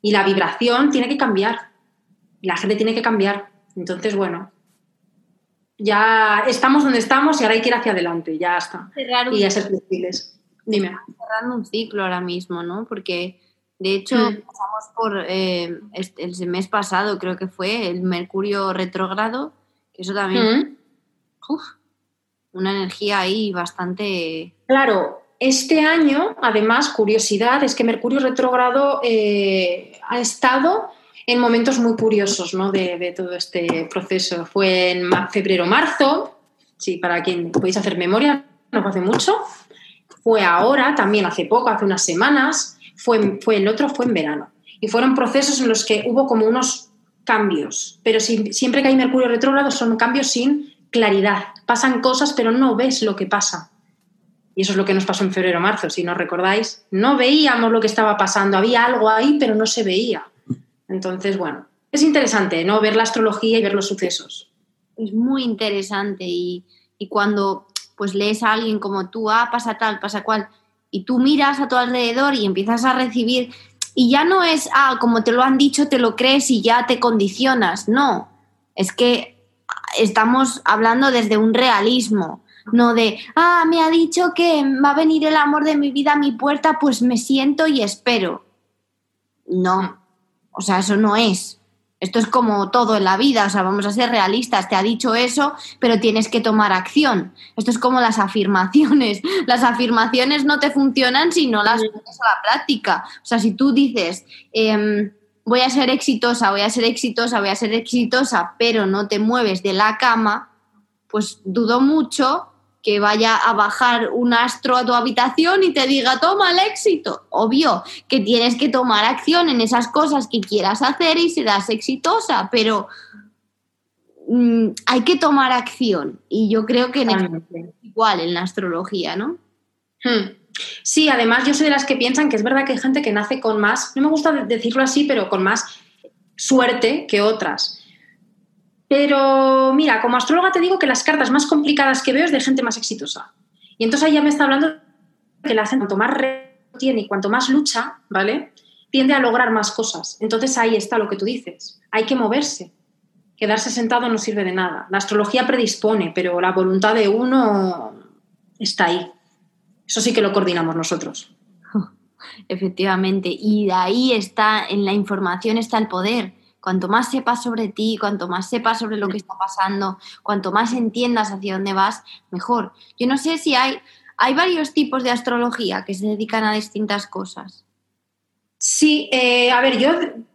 Y la vibración tiene que cambiar. La gente tiene que cambiar. Entonces, bueno, ya estamos donde estamos y ahora hay que ir hacia adelante, ya está. y a ser flexibles. Dime. Cerrando un ciclo ahora mismo, ¿no? Porque de hecho mm. pasamos por eh, el mes pasado, creo que fue, el Mercurio retrógrado, que eso también. Mm. una energía ahí bastante. Claro, este año, además, curiosidad, es que Mercurio retrógrado eh, ha estado en momentos muy curiosos ¿no? de, todo este proceso. Fue en febrero-marzo, sí, para quien podéis hacer memoria, no fue hace mucho. Fue ahora, también hace poco, hace unas semanas. Fue, fue el otro, fue en verano. Y fueron procesos en los que hubo como unos cambios. Pero siempre que hay Mercurio retrógrado son cambios sin claridad. Pasan cosas, pero no ves lo que pasa. Y eso es lo que nos pasó en febrero-marzo, si no recordáis. No veíamos lo que estaba pasando. Había algo ahí, pero no se veía. Entonces, bueno, es interesante, ¿no? Ver la astrología y ver los sucesos. Es muy interesante y, cuando pues lees a alguien como tú, ah, pasa tal, pasa cual, y tú miras a tu alrededor y empiezas a recibir, y ya no es, ah, como te lo han dicho, te lo crees y ya te condicionas, no, es que estamos hablando desde un realismo, no de, ah, me ha dicho que va a venir el amor de mi vida a mi puerta, pues me siento y espero. No, o sea, eso no es. Esto es como todo en la vida, o sea, vamos a ser realistas, te ha dicho eso, pero tienes que tomar acción. Esto es como las afirmaciones. Las afirmaciones no te funcionan si no las pones a la práctica. O sea, si tú dices, em, voy a ser exitosa, voy a ser exitosa, voy a ser exitosa, pero no te mueves de la cama, pues dudo mucho que vaya a bajar un astro a tu habitación y te diga, toma el éxito. Obvio que tienes que tomar acción en esas cosas que quieras hacer y serás exitosa, pero mm, hay que tomar acción. Y yo creo que en igual en la astrología, ¿no? Hmm. Sí, además yo soy de las que piensan que es verdad que hay gente que nace con más, no me gusta decirlo así, pero con más suerte que otras. Pero mira, como astróloga te digo que las cartas más complicadas que veo es de gente más exitosa. Y entonces ahí ya me está hablando que la gente cuanto más tiene y cuanto más lucha, ¿vale? Tiende a lograr más cosas. Entonces ahí está lo que tú dices. Hay que moverse. Quedarse sentado no sirve de nada. La astrología predispone, pero la voluntad de uno está ahí. Eso sí que lo coordinamos nosotros. Efectivamente. Y de ahí está, en la información está el poder Cuanto más sepas sobre ti, cuanto más sepas sobre lo que está pasando, cuanto más entiendas hacia dónde vas, mejor. Yo no sé si hay, hay varios tipos de astrología que se dedican a distintas cosas. Sí, eh, a ver, yo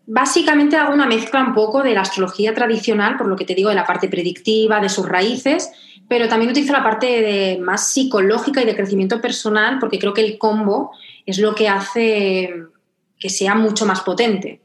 básicamente hago una mezcla un poco de la astrología tradicional, por lo que te digo, de la parte predictiva, de sus raíces, pero también utilizo la parte más psicológica y de crecimiento personal, porque creo que el combo es lo que hace que sea mucho más potente.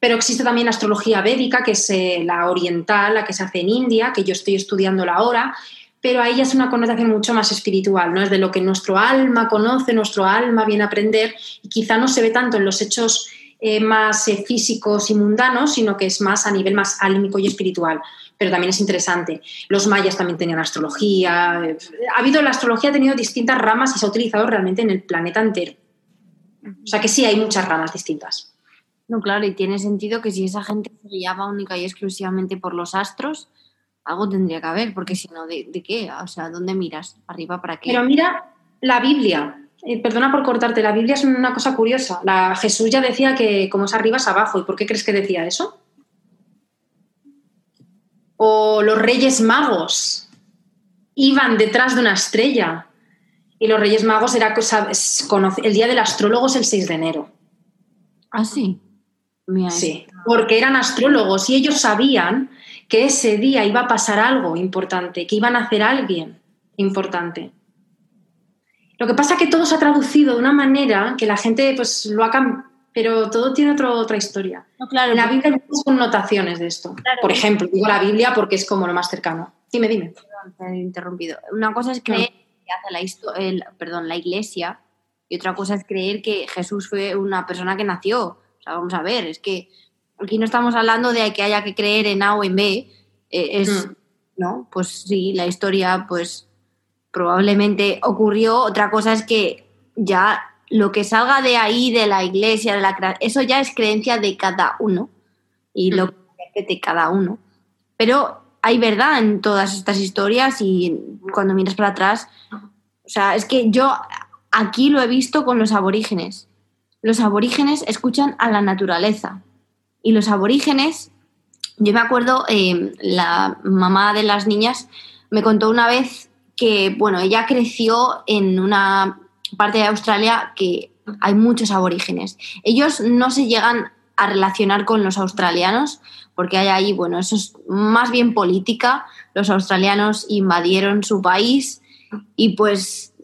Pero existe también la astrología védica, que es eh, la oriental, la que se hace en India, que yo estoy estudiándola ahora, pero ahí es una connotación mucho más espiritual, ¿no? Es de lo que nuestro alma conoce, nuestro alma viene a aprender, y quizá no se ve tanto en los hechos eh, más eh, físicos y mundanos, sino que es más a nivel más álmico y espiritual. Pero también es interesante. Los mayas también tenían astrología. Ha habido, la astrología ha tenido distintas ramas y se ha utilizado realmente en el planeta entero. O sea que sí, hay muchas ramas distintas. No, claro, y tiene sentido que si esa gente se guiaba única y exclusivamente por los astros, algo tendría que haber, porque si no, ¿de, qué? O sea, ¿dónde miras? ¿Arriba para qué? Pero mira la Biblia. Eh, perdona por cortarte, la Biblia es una cosa curiosa. La, Jesús ya decía que como es arriba es abajo. ¿Y por qué crees que decía eso? O los reyes magos iban detrás de una estrella. Y los reyes magos era cosa, el día del astrólogo es el 6 de enero. Ah, sí. Sí, porque eran astrólogos y ellos sabían que ese día iba a pasar algo importante, que iban a hacer alguien importante. Lo que pasa es que todo se ha traducido de una manera que la gente pues lo ha cambiado, pero todo tiene otra historia. claro, en la Biblia hay muchas connotaciones de esto. Por ejemplo, digo la Biblia porque es como lo más cercano. Dime, dime. Perdón, he interrumpido. Una cosa es creer que hace la, perdón, la iglesia y otra cosa es creer que Jesús fue una persona que nació vamos a ver, es que aquí no estamos hablando de que haya que creer en A o en B, eh, es, Mm. ¿no? Pues sí, la historia, pues probablemente ocurrió. Otra cosa es que ya lo que salga de ahí, de la iglesia, de la eso ya es creencia de cada uno y lo que de cada uno. Pero hay verdad en todas estas historias y cuando miras para atrás, o sea, es que yo aquí lo he visto con los aborígenes. Los aborígenes escuchan a la naturaleza y los aborígenes, yo me acuerdo, eh, la mamá de las niñas me contó una vez que, bueno, ella creció en una parte de Australia que hay muchos aborígenes. Ellos no se llegan a relacionar con los australianos porque hay ahí, bueno, eso es más bien política. Los australianos invadieron su país y pues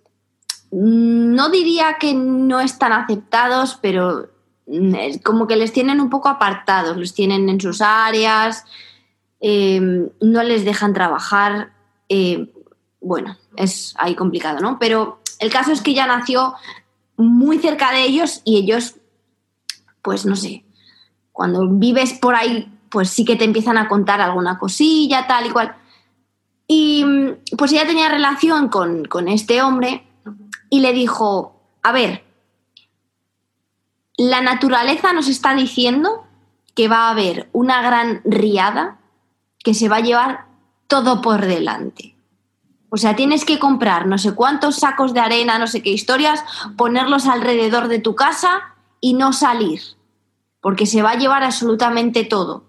no diría que no están aceptados, pero mm, como que les tienen un poco apartados, los tienen en sus áreas, eh, no les dejan trabajar. eh, bueno, es ahí complicado, ¿no? Pero el caso es que ella nació muy cerca de ellos y ellos, pues no sé, cuando vives por ahí, pues sí que te empiezan a contar alguna cosilla, tal y cual. Y mm, pues ella tenía relación con, con este hombre y le dijo, a ver, la naturaleza nos está diciendo que va a haber una gran riada que se va a llevar todo por delante. O sea, tienes que comprar no sé cuántos sacos de arena, no sé qué historias, ponerlos alrededor de tu casa y no salir, porque se va a llevar absolutamente todo.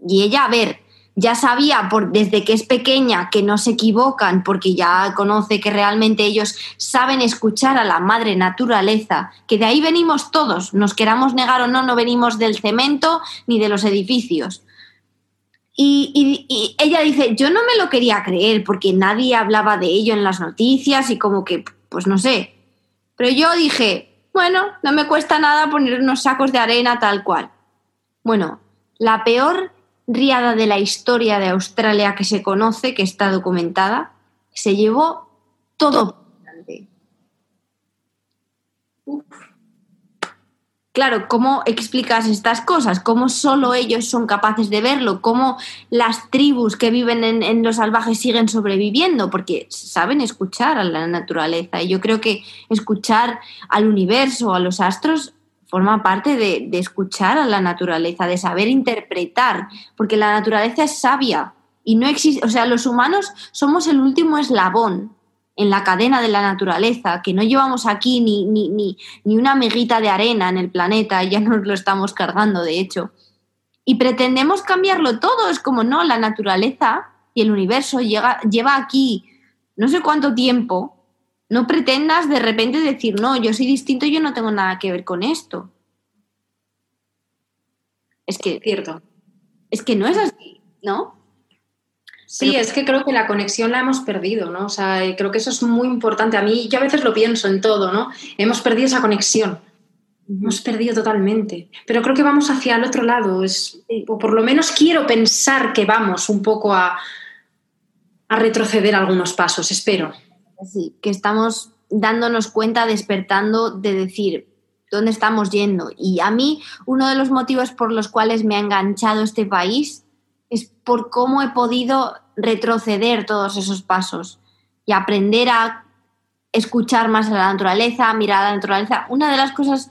Y ella, a ver, ya sabía desde que es pequeña que no se equivocan, porque ya conoce que realmente ellos saben escuchar a la madre naturaleza, que de ahí venimos todos, nos queramos negar o no, no venimos del cemento ni de los edificios. Y, ella dice, yo no me lo quería creer porque nadie hablaba de ello en las noticias y como que, pues no sé. Pero yo dije, bueno, no me cuesta nada poner unos sacos de arena tal cual. Bueno, la peor riada de la historia de Australia que se conoce, que está documentada, se llevó todo. Claro, ¿cómo explicas estas cosas? ¿Cómo solo ellos son capaces de verlo? ¿Cómo las tribus que viven en, en, los salvajes siguen sobreviviendo? Porque saben escuchar a la naturaleza. Y yo creo que escuchar al universo, a los astros, forma parte de, escuchar a la naturaleza, de saber interpretar, porque la naturaleza es sabia y no existe, o sea, los humanos somos el último eslabón en la cadena de la naturaleza, que no llevamos aquí ni, ni, ni, ni una miguita de arena en el planeta, ya nos lo estamos cargando, de hecho. Y pretendemos cambiarlo todo, es como, no, la naturaleza y el universo llega, lleva aquí no sé cuánto tiempo, no pretendas de repente decir, no, yo soy distinto, yo no tengo nada que ver con esto. Es que... Cierto. Es que no es así, ¿no? Sí, Pero, es que creo que la conexión la hemos perdido, ¿no? O sea, creo que eso es muy importante. A mí, yo a veces lo pienso en todo, ¿no? Hemos perdido esa conexión. Hemos perdido totalmente. Pero creo que vamos hacia el otro lado. Es, o por lo menos quiero pensar que vamos un poco a, a retroceder algunos pasos, espero. Que estamos dándonos cuenta, despertando de decir dónde estamos yendo. Y a mí, uno de los motivos por los cuales me ha enganchado este país es por cómo he podido retroceder todos esos pasos y aprender a escuchar más a la naturaleza, mirar a la naturaleza. Una de las cosas,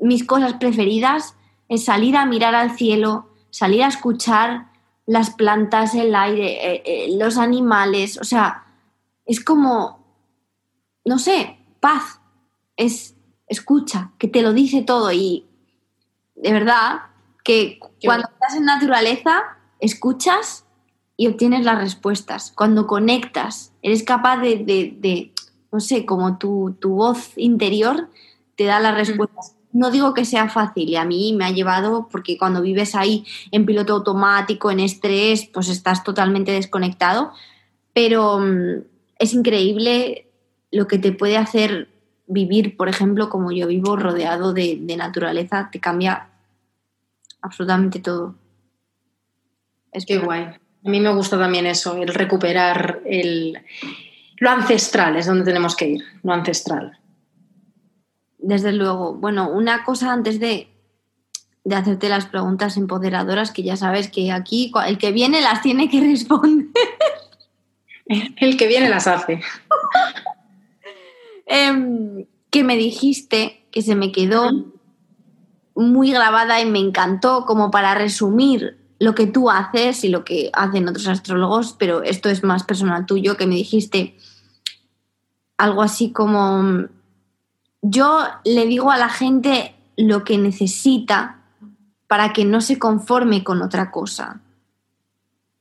mis cosas preferidas es salir a mirar al cielo, salir a escuchar las plantas, el aire, eh, eh, los animales, o sea, es como, no sé, paz, es escucha, que te lo dice todo y de verdad que cuando estás en naturaleza, escuchas y obtienes las respuestas. Cuando conectas, eres capaz de, de, de no sé, como tu, tu, voz interior te da las respuestas. Mm. No digo que sea fácil y a mí me ha llevado, porque cuando vives ahí en piloto automático, en estrés, pues estás totalmente desconectado, pero um, es increíble lo que te puede hacer vivir, por ejemplo, como yo vivo rodeado de, de naturaleza, te cambia absolutamente todo. Es que guay. A mí me gusta también eso, el recuperar el... lo ancestral, es donde tenemos que ir, lo ancestral. Desde luego. Bueno, una cosa antes de... de hacerte las preguntas empoderadoras que ya sabes que aquí el que viene las tiene que responder. El que viene las hace. Em, que me dijiste que se me quedó muy grabada y me encantó como para resumir lo que tú haces y lo que hacen otros astrólogos, pero esto es más personal tuyo, que me dijiste algo así como, yo le digo a la gente lo que necesita para que no se conforme con otra cosa.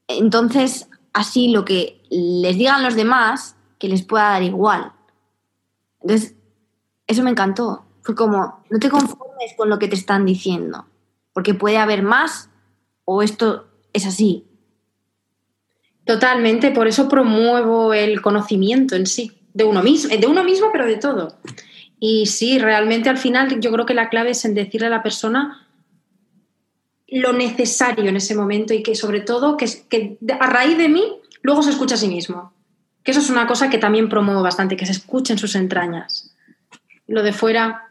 Entonces, así lo que les digan los demás, que les pueda dar igual. Entonces, eso me encantó. Fue como, no te conformes con lo que te están diciendo, porque puede haber más o esto es así. Totalmente, por eso promuevo el conocimiento en sí, de uno mismo, de uno mismo, pero de todo. Y sí, realmente al final yo creo que la clave es en decirle a la persona lo necesario en ese momento y que sobre todo que, que a raíz de mí luego se escucha a sí mismo. Que eso es una cosa que también promuevo bastante, que se escuchen sus entrañas. Lo de fuera,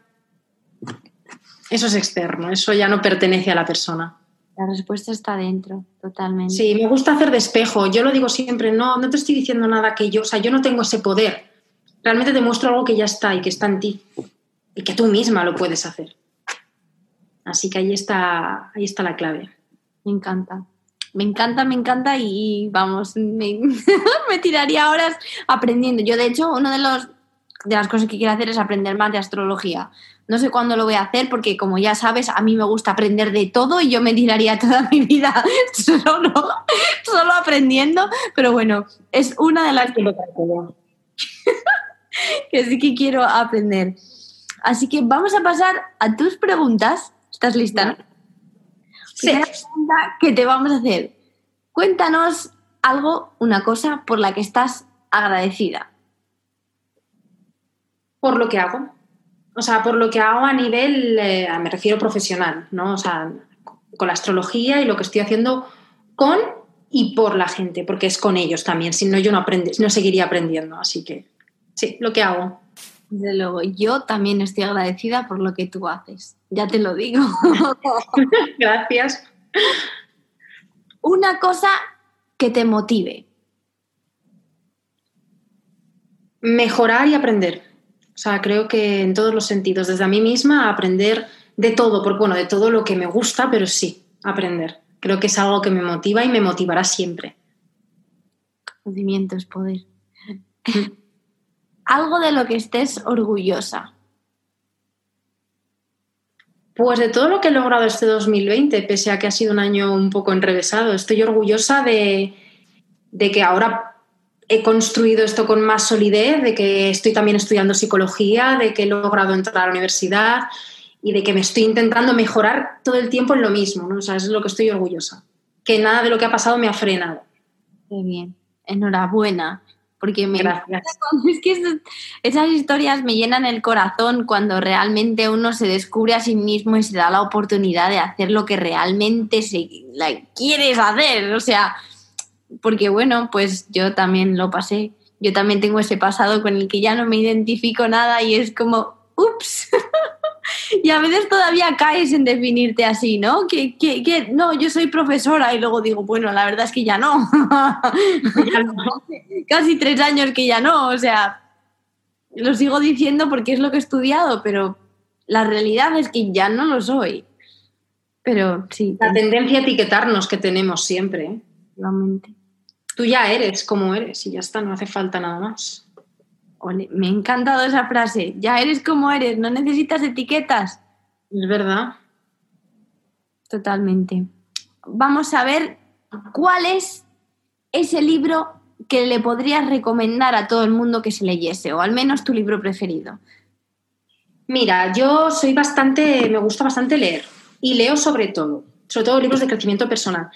eso es externo, eso ya no pertenece a la persona. La respuesta está dentro, totalmente. Sí, me gusta hacer despejo. Yo lo digo siempre, no, no te estoy diciendo nada que yo, o sea, yo no tengo ese poder. Realmente te muestro algo que ya está y que está en ti y que tú misma lo puedes hacer. Así que ahí está, ahí está la clave. Me encanta. Me encanta, me encanta y, vamos, me, tiraría horas aprendiendo. Yo, de hecho, una de, los, de las cosas que quiero hacer es aprender más de astrología. No sé cuándo lo voy a hacer porque, como ya sabes, a mí me gusta aprender de todo y yo me tiraría toda mi vida solo, solo aprendiendo. Pero bueno, es una de las que, que sí que quiero aprender. Así que vamos a pasar a tus preguntas ¿Estás lista? Sí. pregunta que te vamos a hacer. Cuéntanos algo, una cosa por la que estás agradecida. Por lo que hago. O sea, por lo que hago a nivel, eh, me refiero profesional, ¿no? O sea, con la astrología y lo que estoy haciendo con y por la gente, porque es con ellos también. Si no, yo no, aprende, no seguiría aprendiendo. Así que, sí, lo que hago. Desde luego, yo también estoy agradecida por lo que tú haces. Ya te lo digo. Gracias. Una cosa que te motive. Mejorar y aprender. O sea, creo que en todos los sentidos, desde a mí misma, aprender de todo, porque bueno, de todo lo que me gusta, pero sí, aprender. Creo que es algo que me motiva y me motivará siempre. Conocimiento es poder. Algo de lo que estés orgullosa. Pues de todo lo que he logrado este 2020, pese a que ha sido un año un poco enrevesado, estoy orgullosa de, que ahora he construido esto con más solidez, de que estoy también estudiando psicología, de que he logrado entrar a la universidad y de que me estoy intentando mejorar todo el tiempo en lo mismo, ¿no? O sea, es lo que estoy orgullosa. Que nada de lo que ha pasado me ha frenado. Muy bien, enhorabuena porque me Gracias. es que esas historias me llenan el corazón cuando realmente uno se descubre a sí mismo y se da la oportunidad de hacer lo que realmente se quieres hacer, o sea, porque bueno, pues yo también lo pasé, yo también tengo ese pasado con el que ya no me identifico nada y es como, ups. y a veces todavía caes en definirte así, ¿no? Que, no, yo soy profesora y luego digo, bueno, la verdad es que ya no. Casi tres años que ya no, o sea, lo sigo diciendo porque es lo que he estudiado, pero la realidad es que ya no lo soy. Pero sí. La tendencia a etiquetarnos que tenemos siempre. ¿eh? Tú ya eres como eres y ya está, no hace falta nada más me ha encantado esa frase. Ya eres como eres, no necesitas etiquetas. Es verdad. Totalmente. Vamos a ver cuál es ese libro que le podrías recomendar a todo el mundo que se leyese, o al menos tu libro preferido. Mira, yo soy bastante, me gusta bastante leer y leo sobre todo, sobre todo libros de crecimiento personal.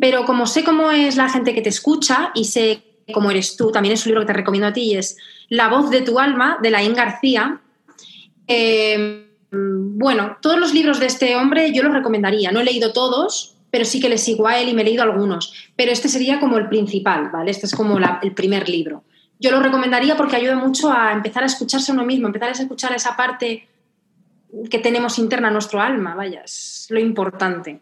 Pero como sé cómo es la gente que te escucha y sé cómo eres tú, también es un libro que te recomiendo a ti y es la voz de tu alma, de Laín García. Eh, bueno, todos los libros de este hombre yo los recomendaría. No he leído todos, pero sí que le sigo a él y me he leído algunos. Pero este sería como el principal, ¿vale? Este es como el primer libro. Yo lo recomendaría porque ayuda mucho a empezar a escucharse uno mismo, empezar a escuchar esa parte que tenemos interna nuestro alma, vaya, es lo importante,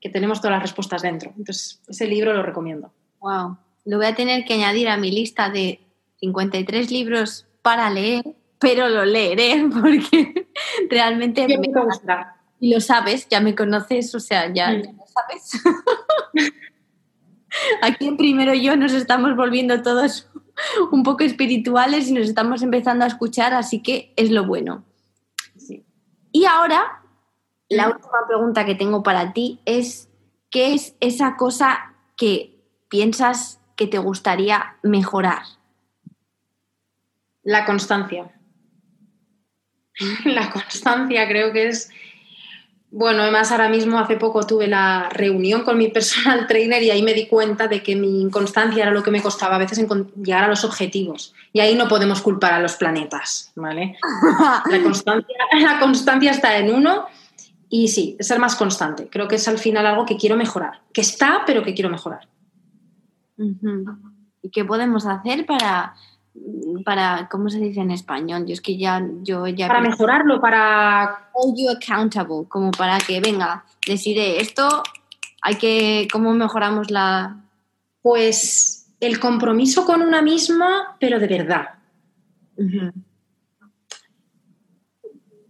que tenemos todas las respuestas dentro. Entonces, ese libro lo recomiendo. Wow, lo voy a tener que añadir a mi lista de 53 libros para leer, pero lo leeré porque realmente me, gusta. Y lo sabes, ya me conoces, o sea, ya, mm. ya lo sabes. Aquí en primero yo nos estamos volviendo todos un poco espirituales y nos estamos empezando a escuchar, así que es lo bueno. Y ahora, la última pregunta que tengo para ti es, ¿qué es esa cosa que piensas que te gustaría mejorar? La constancia. La constancia creo que es bueno, además ahora mismo hace poco tuve la reunión con mi personal trainer y ahí me di cuenta de que mi inconstancia era lo que me costaba a veces llegar a los objetivos. Y ahí no podemos culpar a los planetas, ¿vale? La constancia, la constancia está en uno y sí, ser más constante. Creo que es al final algo que quiero mejorar, que está, pero que quiero mejorar. ¿Y qué podemos hacer para para, ¿cómo se dice en español? Yo es que ya, yo ya... Para mejorarlo, para... Hold you accountable, como para que, venga, decide esto, hay que, ¿cómo mejoramos la...? Pues el compromiso con una misma, pero de verdad.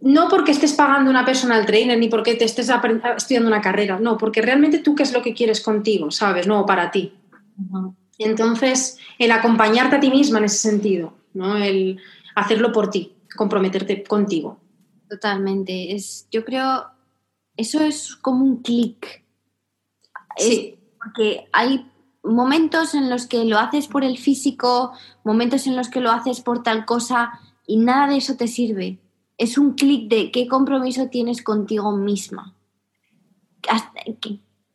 No porque estés pagando una personal trainer ni porque te estés estudiando una carrera, no, porque realmente tú qué es lo que quieres contigo, ¿sabes? No, para ti. Entonces, el acompañarte a ti misma en ese sentido, ¿no? El hacerlo por ti, comprometerte contigo. Totalmente. Es, yo creo, eso es como un clic. Sí. Porque hay momentos en los que lo haces por el físico, momentos en los que lo haces por tal cosa y nada de eso te sirve. Es un clic de qué compromiso tienes contigo misma.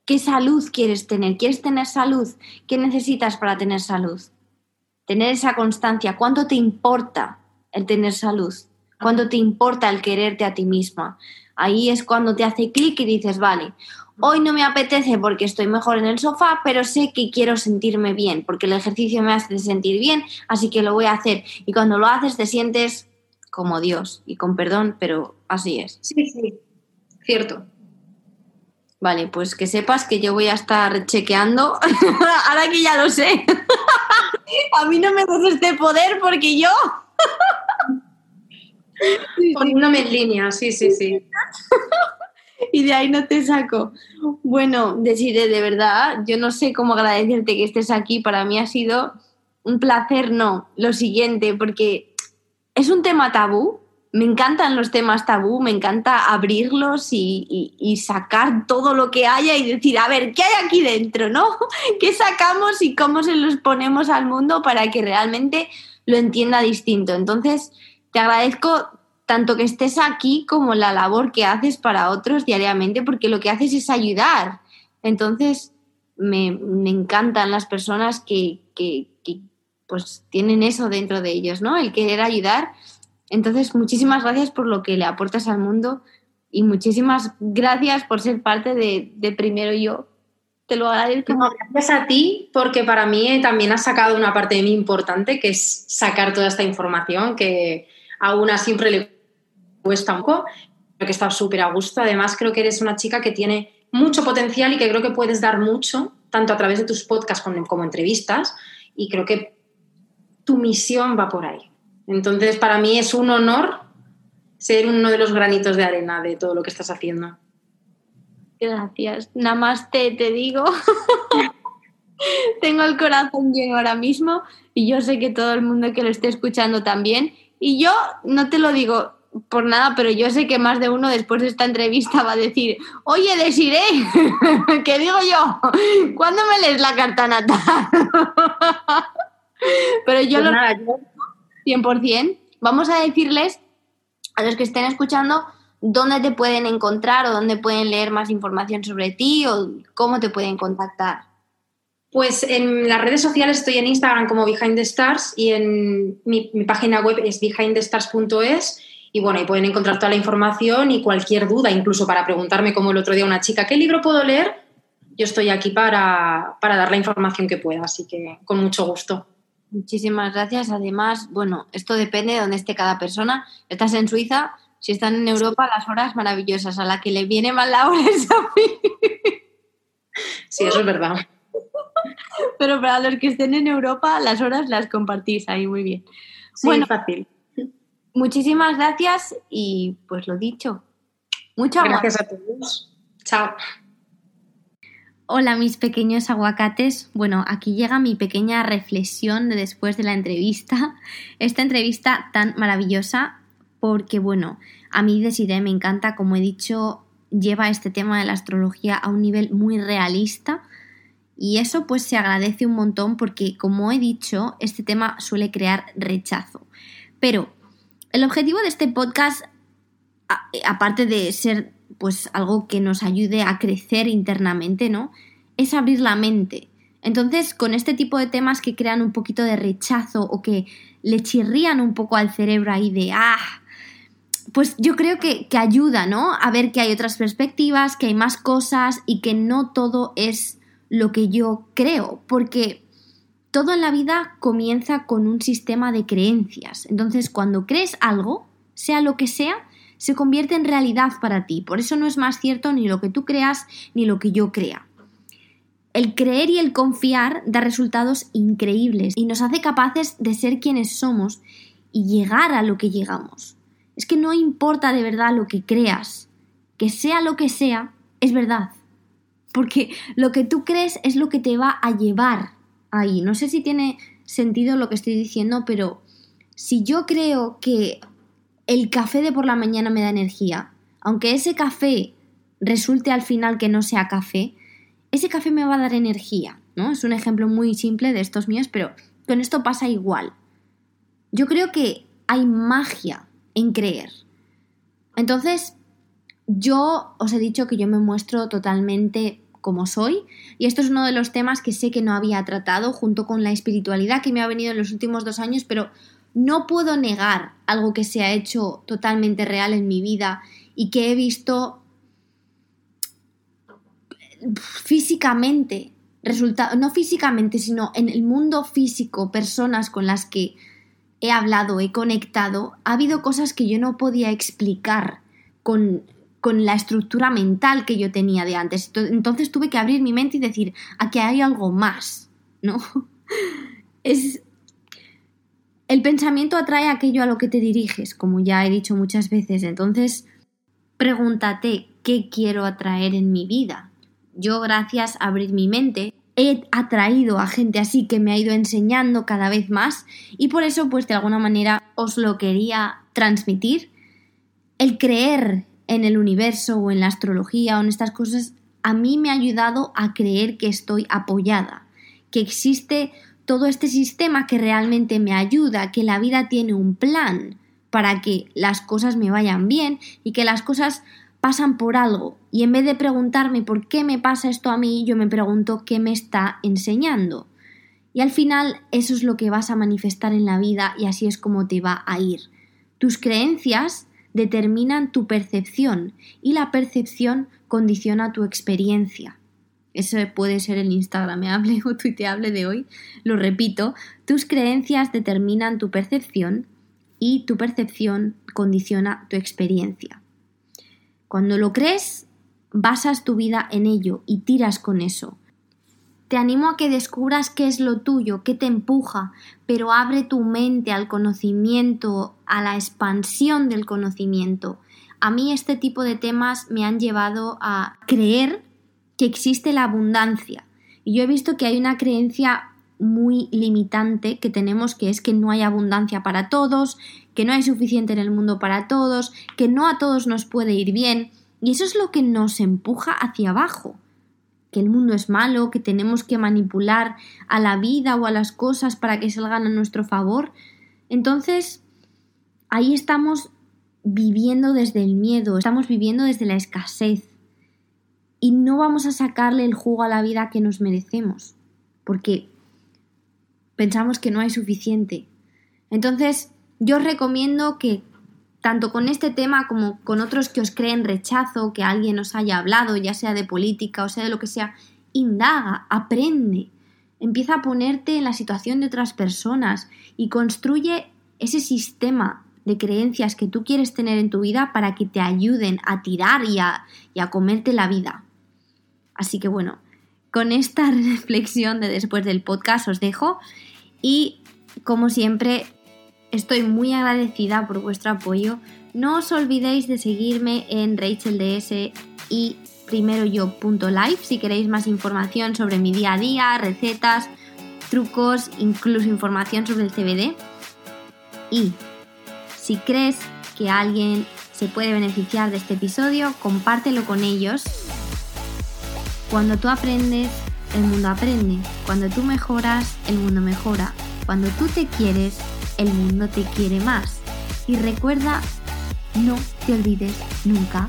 ¿Qué salud quieres tener? ¿Quieres tener salud? ¿Qué necesitas para tener salud? Tener esa constancia. ¿Cuánto te importa el tener salud? ¿Cuánto te importa el quererte a ti misma? Ahí es cuando te hace clic y dices, vale, hoy no me apetece porque estoy mejor en el sofá, pero sé que quiero sentirme bien, porque el ejercicio me hace sentir bien, así que lo voy a hacer. Y cuando lo haces te sientes como Dios, y con perdón, pero así es. Sí, sí, cierto. Vale, pues que sepas que yo voy a estar chequeando, ahora que ya lo sé. a mí no me gusta este poder porque yo... Poniéndome en línea, sí, sí, sí. y de ahí no te saco. Bueno, deciré de verdad, yo no sé cómo agradecerte que estés aquí. Para mí ha sido un placer, no, lo siguiente, porque es un tema tabú, me encantan los temas tabú, me encanta abrirlos y, sacar todo lo que haya y decir, a ver, ¿qué hay aquí dentro? ¿No? ¿Qué sacamos y cómo se los ponemos al mundo para que realmente lo entienda distinto? Entonces, te agradezco tanto que estés aquí como la labor que haces para otros diariamente, porque lo que haces es ayudar. Entonces, me, encantan las personas que, que, que pues tienen eso dentro de ellos, ¿no? El querer ayudar entonces, muchísimas gracias por lo que le aportas al mundo y muchísimas gracias por ser parte de, Primero Yo. Te lo agradezco. gracias a ti, porque para mí también has sacado una parte de mí importante, que es sacar toda esta información, que a una siempre le cuesta un poco, pero que está súper a gusto. Además, creo que eres una chica que tiene mucho potencial y que creo que puedes dar mucho, tanto a través de tus podcasts como entrevistas, y creo que tu misión va por ahí. Entonces, para mí es un honor ser uno de los granitos de arena de todo lo que estás haciendo. Gracias. Nada más te, te digo. Tengo el corazón lleno ahora mismo y yo sé que todo el mundo que lo esté escuchando también. Y yo no te lo digo por nada, pero yo sé que más de uno después de esta entrevista va a decir, oye, Desiré, ¿qué digo yo? ¿Cuándo me lees la carta natal? pero yo pues lo... 100%. Vamos a decirles a los que estén escuchando dónde te pueden encontrar o dónde pueden leer más información sobre ti o cómo te pueden contactar. Pues en las redes sociales estoy en Instagram como Behind the Stars y en mi, página web es behindthestars.es y bueno, ahí pueden encontrar toda la información y cualquier duda, incluso para preguntarme como el otro día una chica, ¿qué libro puedo leer? Yo estoy aquí para, para dar la información que pueda, así que con mucho gusto. Muchísimas gracias. Además, bueno, esto depende de dónde esté cada persona. Estás en Suiza, si están en Europa, las horas maravillosas. A la que le viene mal la hora es a mí. Sí, eso es verdad. Pero para los que estén en Europa, las horas las compartís ahí muy bien. Sí, bueno, fácil. Muchísimas gracias y pues lo dicho. Muchas gracias a todos. Chao. Hola mis pequeños aguacates. Bueno, aquí llega mi pequeña reflexión de después de la entrevista. Esta entrevista tan maravillosa porque bueno, a mí Desiree me encanta, como he dicho, lleva este tema de la astrología a un nivel muy realista y eso pues se agradece un montón porque como he dicho, este tema suele crear rechazo. Pero el objetivo de este podcast, aparte de ser pues algo que nos ayude a crecer internamente, ¿no? Es abrir la mente. Entonces, con este tipo de temas que crean un poquito de rechazo o que le chirrían un poco al cerebro ahí de, ah, pues yo creo que, que ayuda, ¿no? A ver que hay otras perspectivas, que hay más cosas y que no todo es lo que yo creo, porque todo en la vida comienza con un sistema de creencias. Entonces, cuando crees algo, sea lo que sea, se convierte en realidad para ti. Por eso no es más cierto ni lo que tú creas ni lo que yo crea. El creer y el confiar da resultados increíbles y nos hace capaces de ser quienes somos y llegar a lo que llegamos. Es que no importa de verdad lo que creas, que sea lo que sea, es verdad. Porque lo que tú crees es lo que te va a llevar ahí. No sé si tiene sentido lo que estoy diciendo, pero si yo creo que el café de por la mañana me da energía. Aunque ese café resulte al final que no sea café, ese café me va a dar energía, ¿no? Es un ejemplo muy simple de estos míos, pero con esto pasa igual. Yo creo que hay magia en creer. Entonces, yo os he dicho que yo me muestro totalmente como soy y esto es uno de los temas que sé que no había tratado junto con la espiritualidad que me ha venido en los últimos dos años, pero no puedo negar algo que se ha hecho totalmente real en mi vida y que he visto físicamente, no físicamente, sino en el mundo físico, personas con las que he hablado, he conectado, ha habido cosas que yo no podía explicar con, con la estructura mental que yo tenía de antes. Entonces tuve que abrir mi mente y decir, aquí hay algo más, ¿no? Es, el pensamiento atrae aquello a lo que te diriges, como ya he dicho muchas veces. Entonces, pregúntate qué quiero atraer en mi vida. Yo, gracias a abrir mi mente, he atraído a gente así que me ha ido enseñando cada vez más y por eso, pues de alguna manera, os lo quería transmitir. El creer en el universo o en la astrología o en estas cosas a mí me ha ayudado a creer que estoy apoyada, que existe todo este sistema que realmente me ayuda, que la vida tiene un plan para que las cosas me vayan bien y que las cosas pasan por algo. Y en vez de preguntarme por qué me pasa esto a mí, yo me pregunto qué me está enseñando. Y al final eso es lo que vas a manifestar en la vida y así es como te va a ir. Tus creencias determinan tu percepción y la percepción condiciona tu experiencia. Ese puede ser el Instagramable o tuiteable de hoy. Lo repito, tus creencias determinan tu percepción y tu percepción condiciona tu experiencia. Cuando lo crees, basas tu vida en ello y tiras con eso. Te animo a que descubras qué es lo tuyo, qué te empuja, pero abre tu mente al conocimiento, a la expansión del conocimiento. A mí este tipo de temas me han llevado a creer que existe la abundancia. Y yo he visto que hay una creencia muy limitante que tenemos que es que no hay abundancia para todos, que no hay suficiente en el mundo para todos, que no a todos nos puede ir bien. Y eso es lo que nos empuja hacia abajo. Que el mundo es malo, que tenemos que manipular a la vida o a las cosas para que salgan a nuestro favor. Entonces, ahí estamos viviendo desde el miedo, estamos viviendo desde la escasez y no vamos a sacarle el jugo a la vida que nos merecemos, porque pensamos que no hay suficiente. Entonces, yo os recomiendo que tanto con este tema como con otros que os creen rechazo, que alguien os haya hablado, ya sea de política o sea de lo que sea, indaga, aprende, empieza a ponerte en la situación de otras personas y construye ese sistema de creencias que tú quieres tener en tu vida para que te ayuden a tirar y a, a comerte la vida. Así que bueno, con esta reflexión de después del podcast os dejo y como siempre estoy muy agradecida por vuestro apoyo. No os olvidéis de seguirme en RachelDS y primeroyo.live si queréis más información sobre mi día a día, recetas, trucos, incluso información sobre el CBD. Y si crees que alguien se puede beneficiar de este episodio, compártelo con ellos. Cuando tú aprendes, el mundo aprende. Cuando tú mejoras, el mundo mejora. Cuando tú te quieres, el mundo te quiere más. Y recuerda, no te olvides nunca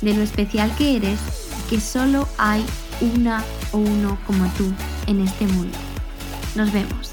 de lo especial que eres, que solo hay una o uno como tú en este mundo. Nos vemos.